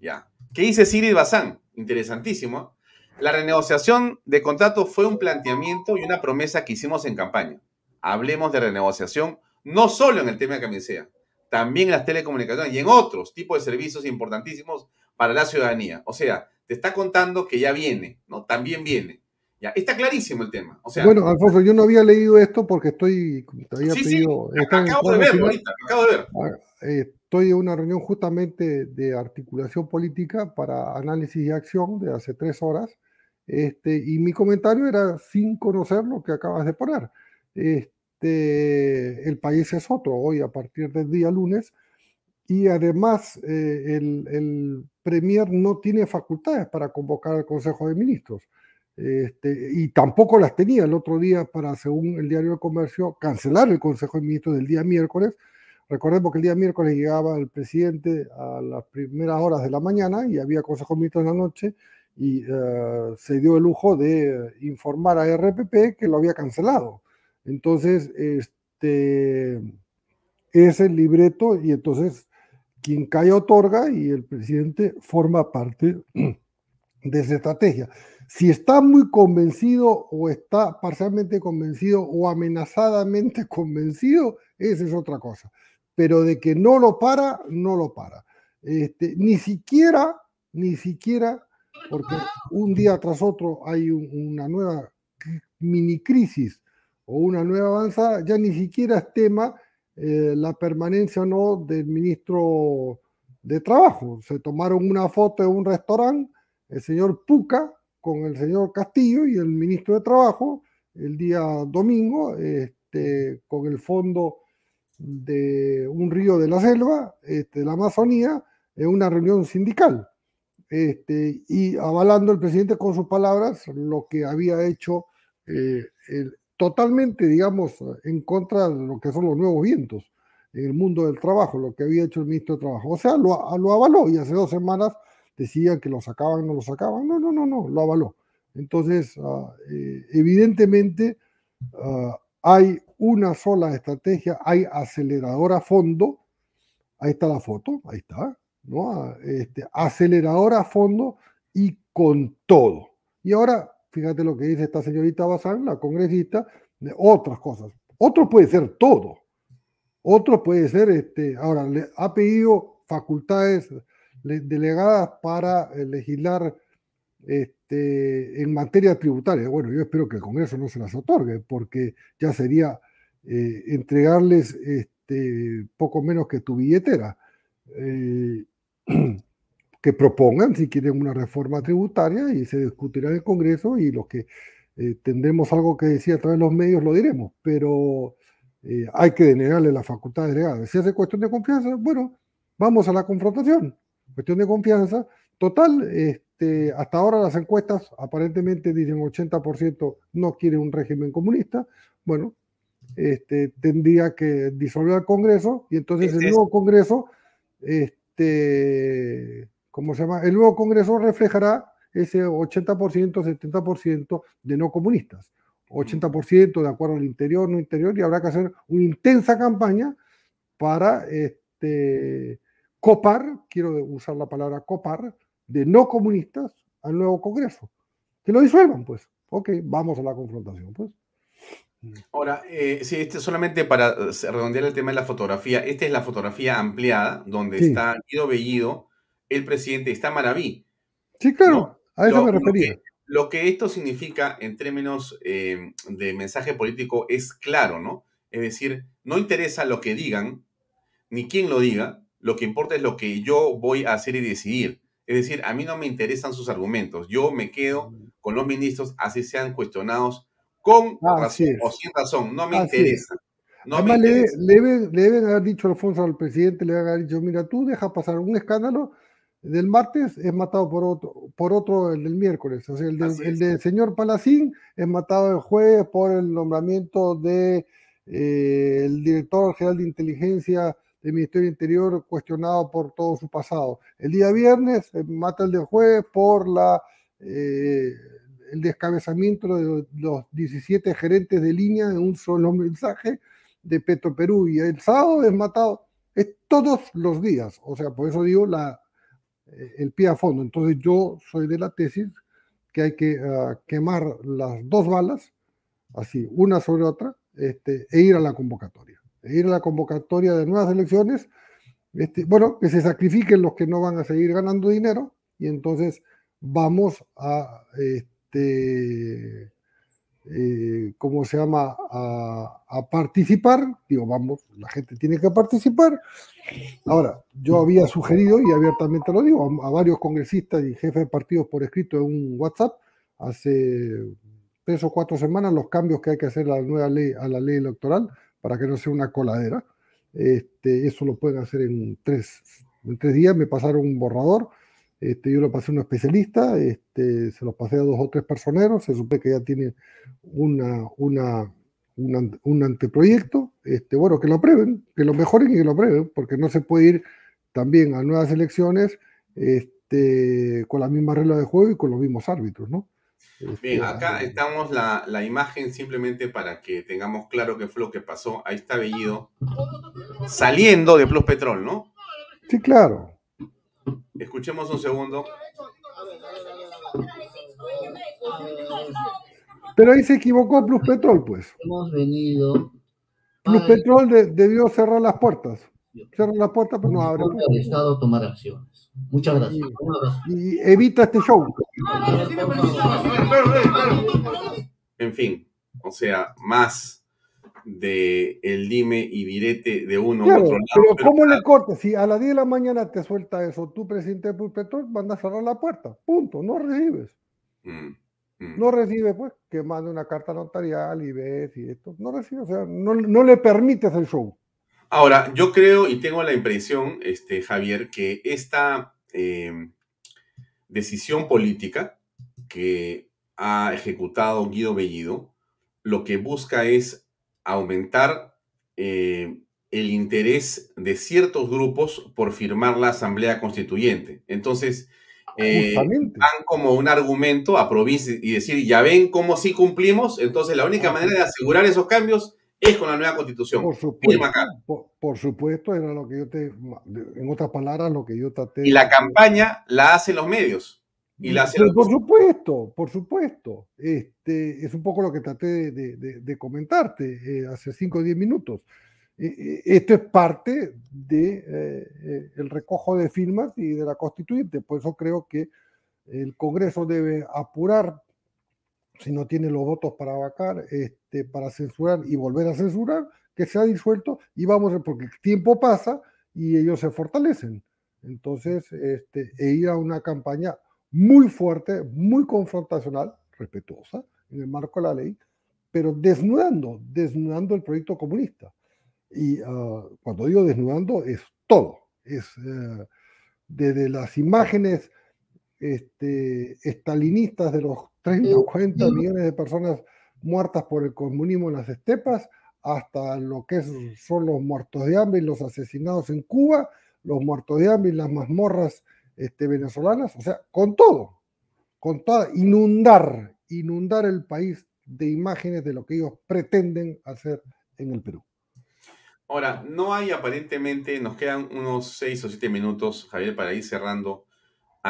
Ya. ¿Qué dice Siri Bazán? Interesantísimo. La renegociación de contrato fue un planteamiento y una promesa que hicimos en campaña. Hablemos de renegociación no solo en el tema de camisea, también en las telecomunicaciones y en otros tipos de servicios importantísimos para la ciudadanía. O sea, te está contando que ya viene, ¿no? También viene. Ya, está clarísimo el tema. O sea, bueno, Alfonso, yo no había leído esto porque estoy. sí, sí, acabo de ver, ahorita, acabo de ver. Estoy en una reunión justamente de articulación política para análisis y acción de hace tres horas. Este, y mi comentario era sin conocer lo que acabas de poner. Este, el país es otro hoy a partir del día lunes y además eh, el, Premier no tiene facultades para convocar al Consejo de Ministros. Este, y tampoco las tenía el otro día para, según el diario de Comercio, cancelar el Consejo de Ministros del día miércoles. Recordemos que el día miércoles llegaba el presidente a las primeras horas de la mañana y había Consejo de Ministros en la noche y eh, se dio el lujo de informar a RPP que lo había cancelado. Entonces, este, es el libreto y entonces quien cae otorga y el presidente forma parte de esa estrategia. Si está muy convencido o está parcialmente convencido o amenazadamente convencido, esa es otra cosa. Pero de que no lo para, no lo para. Este, ni siquiera, ni siquiera, porque un día tras otro hay una nueva mini crisis o una nueva avanzada, ya ni siquiera es tema eh, la permanencia o no del ministro de Trabajo. Se tomaron una foto en un restaurante, el señor Puca con el señor Castillo y el ministro de Trabajo el día domingo, este, con el fondo de un río de la selva, este, de la Amazonía, en una reunión sindical. Este, y avalando el presidente con sus palabras lo que había hecho eh, totalmente, digamos, en contra de lo que son los nuevos vientos en el mundo del trabajo, lo que había hecho el ministro de Trabajo. O sea, lo, lo avaló y hace dos semanas decían que lo sacaban, no lo sacaban. No, no, no, no, lo avaló. Entonces, ah, eh, evidentemente, ah, hay una sola estrategia, hay acelerador a fondo. Ahí está la foto, ahí está, ¿no? Ah, este, acelerador a fondo y con todo. Y ahora, fíjate lo que dice esta señorita Bazán, la congresista, de otras cosas. Otro puede ser todo. Otro puede ser, este, ahora, le ha pedido facultades delegadas para eh, legislar este, en materia tributaria. Bueno, yo espero que el Congreso no se las otorgue, porque ya sería eh, entregarles este, poco menos que tu billetera. Eh, que propongan si quieren una reforma tributaria y se discutirá en el Congreso y los que tendremos algo que decir a través de los medios lo diremos, pero hay que denegarle la facultad delegada. Si hace cuestión de confianza, bueno, vamos a la confrontación cuestión de confianza. Total, este, hasta ahora las encuestas aparentemente dicen 80% no quiere un régimen comunista. Bueno, este, tendría que disolver el Congreso y entonces el nuevo Congreso, este, ¿cómo se llama? El nuevo Congreso reflejará ese 80%, 70% de no comunistas. 80% de acuerdo al interior, no interior, y habrá que hacer una intensa campaña para este, copar, quiero usar la palabra copar, de no comunistas al nuevo Congreso. Que lo disuelvan, pues. Ok, vamos a la confrontación, pues. Ahora, eh, sí, este solamente para eh, redondear el tema de la fotografía, esta es la fotografía ampliada donde está Guido Bellido, el presidente, está Maraví. Sí, claro, a eso me refería. Lo que, esto significa en términos eh, de mensaje político es claro, ¿no? Es decir, no interesa lo que digan, ni quién lo diga, lo que importa es lo que yo voy a hacer y decidir. Es decir, a mí no me interesan sus argumentos. Yo me quedo con los ministros, así sean cuestionados con razón o sin razón. No me interesa. Además, le, deben haber dicho Alfonso al presidente, le deben haber dicho, mira, tú deja pasar un escándalo del martes, es matado por otro, por otro el del miércoles. O sea, el, del señor Palacín es matado el jueves por el nombramiento de eh, el director general de inteligencia del Ministerio Interior cuestionado por todo su pasado. El día viernes mata el de jueves por la, eh, el descabezamiento de los 17 gerentes de línea en un solo mensaje de Petro Perú. Y el sábado es matado, es todos los días. O sea, por eso digo la, eh, el pie a fondo. Entonces yo soy de la tesis que hay que ah, quemar las dos balas, así, una sobre otra, este, e ir a la convocatoria ir a la convocatoria de nuevas elecciones, este, bueno, que se sacrifiquen los que no van a seguir ganando dinero y entonces vamos a, este, eh, ¿cómo se llama?, a, participar. Digo, vamos, la gente tiene que participar. Ahora, yo había sugerido, y abiertamente lo digo, a, varios congresistas y jefes de partidos por escrito en un WhatsApp hace tres o cuatro semanas los cambios que hay que hacer a la nueva ley, a la ley electoral para que no sea una coladera. Este, eso lo pueden hacer en tres, tres días. Me pasaron un borrador, este, yo lo pasé a un especialista, este, se lo pasé a dos o tres personeros, se supone que ya tiene una, un anteproyecto. Bueno, que lo aprueben, que lo mejoren y que lo aprueben, porque no se puede ir también a nuevas elecciones con la misma regla de juego y con los mismos árbitros, ¿no? Bien, acá estamos la, la, imagen simplemente para que tengamos claro qué fue lo que pasó. Ahí está Bellido saliendo de Plus Petrol, ¿no? Sí, claro. Escuchemos un segundo. Pero ahí se equivocó Plus Petrol, pues. Hemos venido. Plus Petrol debió cerrar las puertas. Cerrar las puertas, pero no abre. El Estado tomar acciones. Muchas gracias. Y, evita este show. En fin, o sea, más de el dime y virete de uno u otro lado. Pero, ¿cómo le cortas? Si a las 10 de la mañana te suelta eso, tú, presidente de Petrol, van a cerrar la puerta. Punto. No recibes. Mm, mm. No recibe, pues, que mande una carta notarial y ves y esto. No recibe, o sea, no, no le permites el show. Ahora, yo creo y tengo la impresión, este, Javier, que esta eh, decisión política que ha ejecutado Guido Bellido, lo que busca es aumentar eh, el interés de ciertos grupos por firmar la Asamblea Constituyente. Entonces, eh, dan como un argumento a provincia y decir, ya ven cómo sí cumplimos, entonces la única manera de asegurar esos cambios es con la nueva constitución. Por supuesto, por, supuesto, era lo que yo te, en otras palabras, lo que yo traté. Y la campaña la hacen los medios. Y la por supuesto, por supuesto. Este, es un poco lo que traté de, comentarte eh, hace 5 o 10 minutos. Eh, eh, esto es parte del el recojo de firmas y de la constituyente. Por eso creo que el Congreso debe apurar si no tiene los votos para vacar, este, para censurar y volver a censurar, que se ha disuelto y vamos, porque el tiempo pasa y ellos se fortalecen. Entonces, este, e ir a una campaña muy fuerte, muy confrontacional, respetuosa, en el marco de la ley, pero desnudando, desnudando el proyecto comunista. Y ah, cuando digo desnudando, es todo. Es eh, desde las imágenes este, estalinistas de los 30 o 40 millones de personas muertas por el comunismo en las estepas, hasta lo que son los muertos de hambre y los asesinados en Cuba, los muertos de hambre y las mazmorras este, venezolanas, o sea, con todo, con toda, inundar, inundar el país de imágenes de lo que ellos pretenden hacer en el Perú. Ahora, no hay aparentemente, nos quedan unos seis o siete minutos, Javier, para ir cerrando,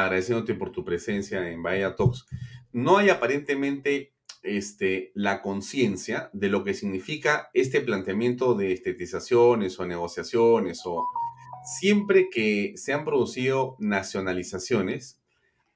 agradeciéndote por tu presencia en Bahía Talks. No hay aparentemente este, la conciencia de lo que significa este planteamiento de estetizaciones o negociaciones o siempre que se han producido nacionalizaciones,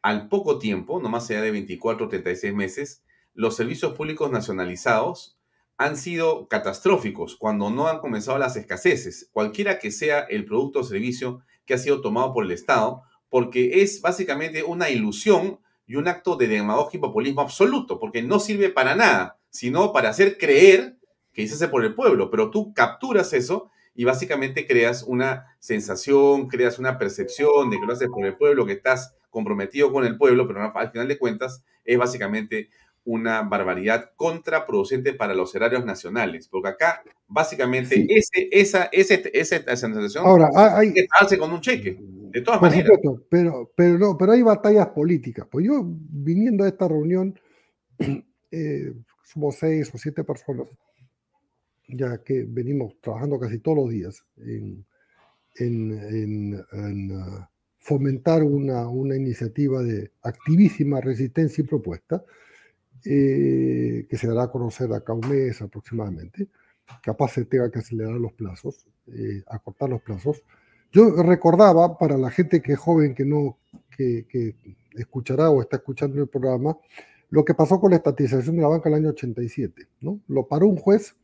al poco tiempo, no más allá de 24 o 36 meses, los servicios públicos nacionalizados han sido catastróficos cuando no han comenzado las escaseces, cualquiera que sea el producto o servicio que ha sido tomado por el Estado, porque es básicamente una ilusión y un acto de demagogia y populismo absoluto, porque no sirve para nada, sino para hacer creer que hace por el pueblo, pero tú capturas eso y básicamente creas una sensación, creas una percepción de que lo haces por el pueblo, que estás comprometido con el pueblo, pero al final de cuentas es básicamente una barbaridad contraproducente para los erarios nacionales, porque acá básicamente ese, esa, ese, esa, sensación Ahora, hay, hace con un cheque, de todas maneras. pero, pero, no, pero hay batallas políticas. Pues yo, viniendo a esta reunión, eh, somos seis o siete personas, ya que venimos trabajando casi todos los días en, en, en, uh, fomentar una, una iniciativa de activísima resistencia y propuesta eh, que se dará a conocer acá un mes aproximadamente. Capaz se tenga que acelerar los plazos, eh, acortar los plazos. Yo recordaba para la gente que es joven, que no, que, escuchará o está escuchando el programa, lo que pasó con la estatización de la banca en el año 87. ¿no? Lo paró un juez,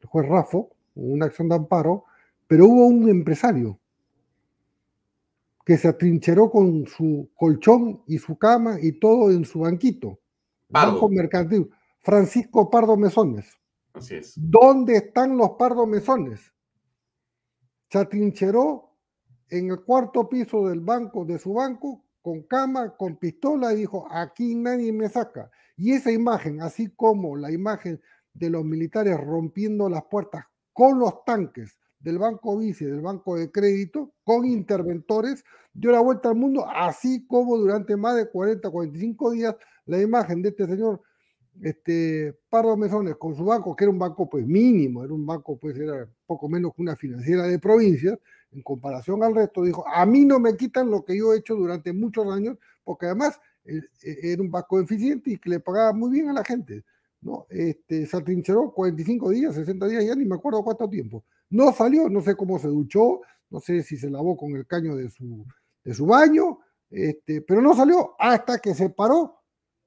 el juez Rafo, una acción de amparo, pero hubo un empresario que se atrincheró con su colchón y su cama y todo en su banquito Banco Mercantil. Francisco Pardo Mesones. Así es. ¿Dónde están los Pardo Mesones? Se atrincheró en el cuarto piso del banco, de su banco, con cama, con pistola, y dijo, aquí nadie me saca. Y esa imagen, así como la imagen de los militares rompiendo las puertas con los tanques del Banco Vice, del Banco de Crédito, con interventores, dio la vuelta al mundo, así como durante más de 40, 45 días la imagen de este señor este, Pardo Mesones con su banco, que era un banco pues mínimo, era un banco pues era poco menos que una financiera de provincias, en comparación al resto, dijo, a mí no me quitan lo que yo he hecho durante muchos años, porque además eh, eh, era un banco eficiente y que le pagaba muy bien a la gente. ¿no? Este, se atrincheró 45 días, 60 días, ya ni me acuerdo cuánto tiempo. No salió, no sé cómo se duchó, no sé si se lavó con el caño de su, de su baño, este, pero no salió hasta que se paró,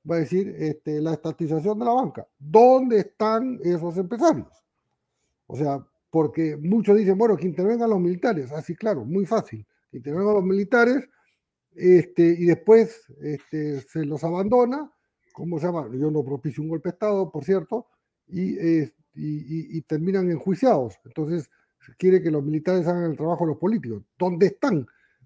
va a decir, este, la estatización de la banca. ¿Dónde están esos empresarios? O sea, porque muchos dicen, bueno, que intervengan los militares. Así, ah, claro, muy fácil. Intervengan los militares este, y después este, se los abandona, ¿cómo se llama? Yo no propicio un golpe de Estado, por cierto, y, y, terminan enjuiciados. Entonces, quiere que los militares hagan el trabajo de los políticos. ¿Dónde están?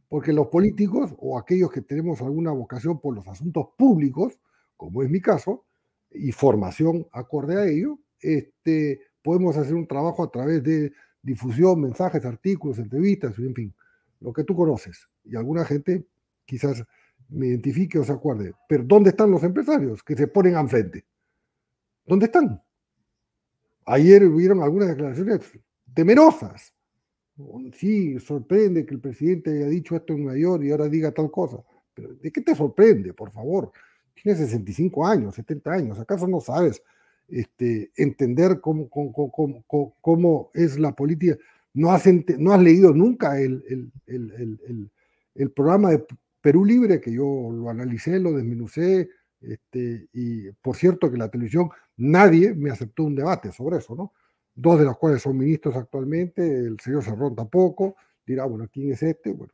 Porque los políticos o aquellos que tenemos alguna vocación por los asuntos públicos, como es mi caso, y formación acorde a ello, este, podemos hacer un trabajo a través de difusión, mensajes, artículos, entrevistas, en fin, lo que tú conoces. Y alguna gente quizás me identifique o se acuerde. Pero ¿dónde están los empresarios que se ponen al frente? ¿Dónde están? Ayer hubieron algunas declaraciones temerosas. Sí, sorprende que el presidente haya dicho esto en Nueva York y ahora diga tal cosa. Pero ¿de qué te sorprende, por favor? Tienes 65 años, 70 años. ¿Acaso no sabes este, entender cómo, cómo, cómo, es la política? ¿No has, no has leído nunca el, el, el programa de Perú Libre, que yo lo analicé, lo desmenucé, este, y por cierto que la televisión, nadie me aceptó un debate sobre eso, ¿no? Dos de los cuales son ministros actualmente, el señor Cerrón tampoco, dirá, bueno, ¿quién es este? Bueno,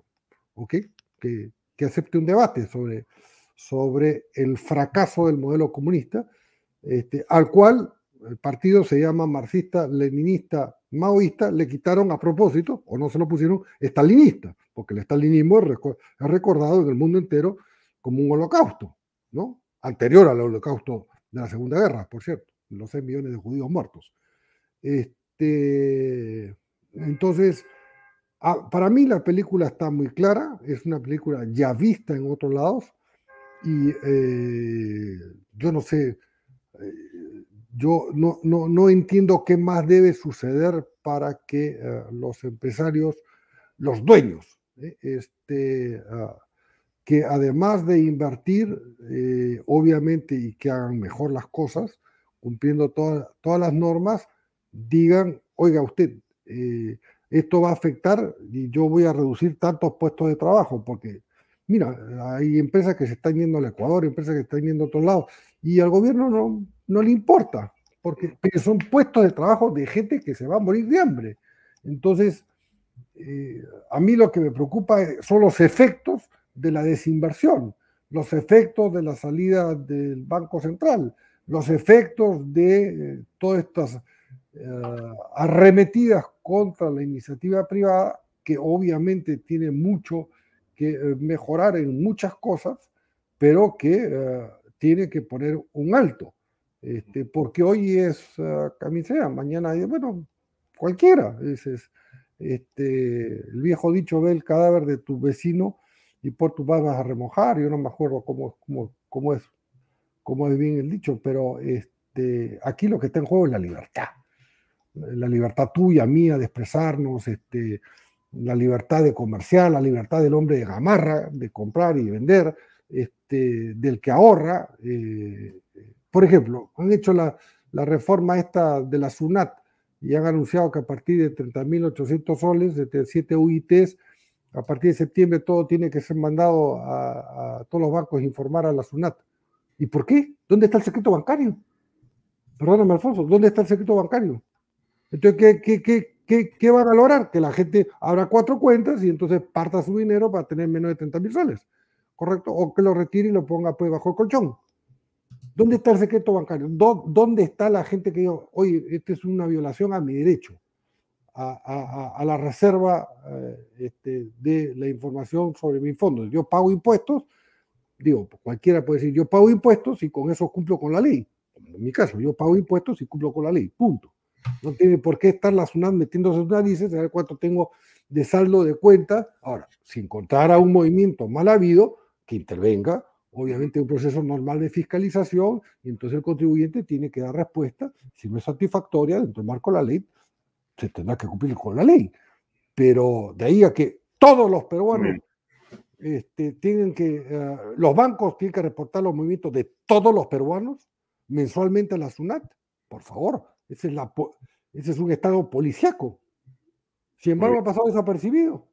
ok, que, que acepte un debate sobre, sobre el fracaso del modelo comunista, este, al cual el partido se llama marxista, leninista, maoísta, le quitaron a propósito, o no se lo pusieron, estalinista, porque el estalinismo es recordado en el mundo entero como un holocausto, ¿no? Anterior al holocausto de la Segunda Guerra, por cierto, los 6 millones de judíos muertos. Este, entonces, para mí la película está muy clara, es una película ya vista en otros lados, y eh, yo no sé, eh, yo no, no, no, entiendo qué más debe suceder para que eh, los empresarios, los dueños, ¿eh? este, ah, que además de invertir, eh, obviamente, y que hagan mejor las cosas, cumpliendo todas las normas, digan, oiga usted, esto va a afectar y yo voy a reducir tantos puestos de trabajo, porque, mira, hay empresas que se están yendo al Ecuador, empresas que están yendo a otros lados, y al gobierno no, no le importa, porque, son puestos de trabajo de gente que se va a morir de hambre. Entonces, eh, a mí lo que me preocupa son los efectos de la desinversión, los efectos de la salida del Banco Central, los efectos de eh, todas estas eh, arremetidas contra la iniciativa privada, que obviamente tiene mucho que mejorar en muchas cosas, pero que tiene que poner un alto. Este, porque hoy es uh, camisea, mañana, bueno, cualquiera. Es, este, el viejo dicho, ve el cadáver de tu vecino y por tu vas a remojar. Yo no me acuerdo cómo, cómo, cómo, es, cómo es bien el dicho, pero este, aquí lo que está en juego es la libertad. La libertad tuya, mía, de expresarnos, este, la libertad de comerciar, la libertad del hombre de gamarra, de comprar y vender, este, del que ahorra. Eh, por ejemplo, han hecho la, reforma esta de la SUNAT y han anunciado que a partir de 30.800 soles, de 7 UITs, a partir de septiembre todo tiene que ser mandado a, todos los bancos a informar a la SUNAT. ¿Y por qué? ¿Dónde está el secreto bancario? Perdóname, Alfonso, ¿dónde está el secreto bancario? Entonces, ¿qué, qué, qué, van a lograr? Que la gente abra cuatro cuentas y entonces parta su dinero para tener menos de 30 mil soles, ¿correcto? O que lo retire y lo ponga pues bajo el colchón. ¿Dónde está el secreto bancario? ¿Dónde está la gente que dijo, oye, esta es una violación a mi derecho, a, la reserva eh, este, de la información sobre mis fondos? Yo pago impuestos, digo, cualquiera puede decir, yo pago impuestos y con eso cumplo con la ley. En mi caso, yo pago impuestos y cumplo con la ley, punto. No tiene por qué estar la SUNAT metiéndose sus narices, saber cuánto tengo de saldo de cuenta. Ahora, si encontrara un movimiento mal habido, que intervenga, obviamente un proceso normal de fiscalización, y entonces el contribuyente tiene que dar respuesta. Si no es satisfactoria dentro del marco de la ley, se tendrá que cumplir con la ley. Pero de ahí a que todos los peruanos este, tienen que, eh, los bancos tienen que reportar los movimientos de todos los peruanos mensualmente a la SUNAT, por favor, ese es, la, ese es un estado policiaco. Sin embargo, ha pasado desapercibido.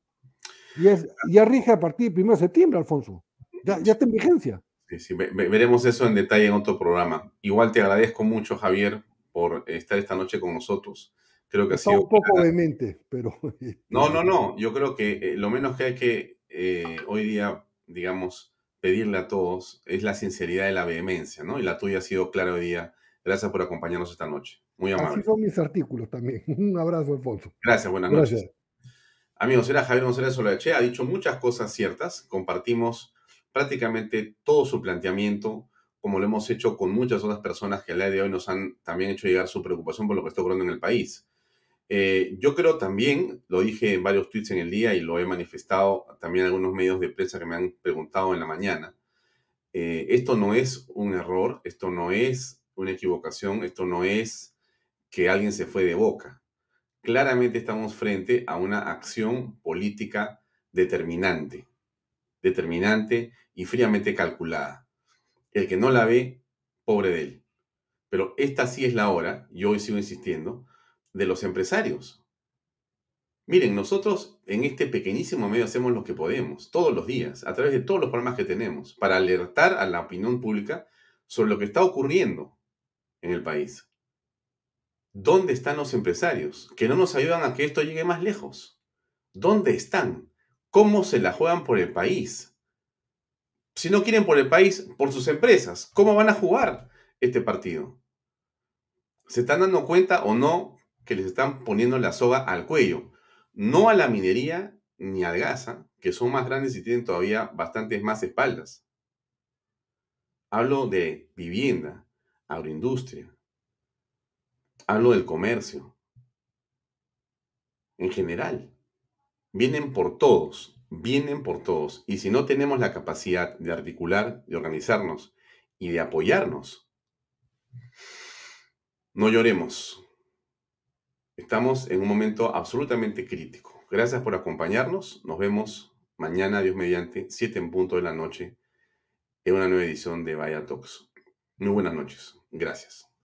Y es, ya rige a partir del 1 de septiembre, Alfonso. Ya, ya está en vigencia. Sí, sí, veremos eso en detalle en otro programa. Igual te agradezco mucho, Javier, por estar esta noche con nosotros. Creo que ha sido. Un poco vehemente, pero. Este, no, no, no. Yo creo que eh, lo menos que hay que eh, hoy día, digamos, pedirle a todos es la sinceridad y la vehemencia, ¿no? Y la tuya ha sido clara hoy día. Gracias por acompañarnos esta noche. Muy amable. Así son mis artículos también. Un abrazo, Alfonso. Gracias, buenas noches. Amigos, era Javier González Solache, ha dicho muchas cosas ciertas. Compartimos prácticamente todo su planteamiento, como lo hemos hecho con muchas otras personas que al día de hoy nos han también hecho llegar su preocupación por lo que está ocurriendo en el país. Eh, yo creo también, lo dije en varios tweets en el día y lo he manifestado también en algunos medios de prensa que me han preguntado en la mañana, eh, esto no es un error, esto no es una equivocación, esto no es que alguien se fue de boca. Claramente estamos frente a una acción política determinante, determinante y fríamente calculada. El que no la ve, pobre de él. Pero esta sí es la hora, y hoy sigo insistiendo, de los empresarios. Miren, nosotros en este pequeñísimo medio hacemos lo que podemos, todos los días, a través de todos los problemas que tenemos, para alertar a la opinión pública sobre lo que está ocurriendo en el país. ¿Dónde están los empresarios que no nos ayudan a que esto llegue más lejos? ¿Dónde están? ¿Cómo se la juegan por el país? Si no quieren por el país, por sus empresas, ¿cómo van a jugar este partido? ¿Se están dando cuenta o no que les están poniendo la soga al cuello. No a la minería ni al gasa, que son más grandes y tienen todavía bastantes más espaldas. Hablo de vivienda, agroindustria. Hablo del comercio. En general. Vienen por todos, vienen por todos. Y si no tenemos la capacidad de articular, de organizarnos y de apoyarnos, no lloremos, Estamos en un momento absolutamente crítico. Gracias por acompañarnos. Nos vemos mañana, Dios mediante, 7 en punto de la noche, en una nueva edición de Vaya Talks. Muy buenas noches. Gracias.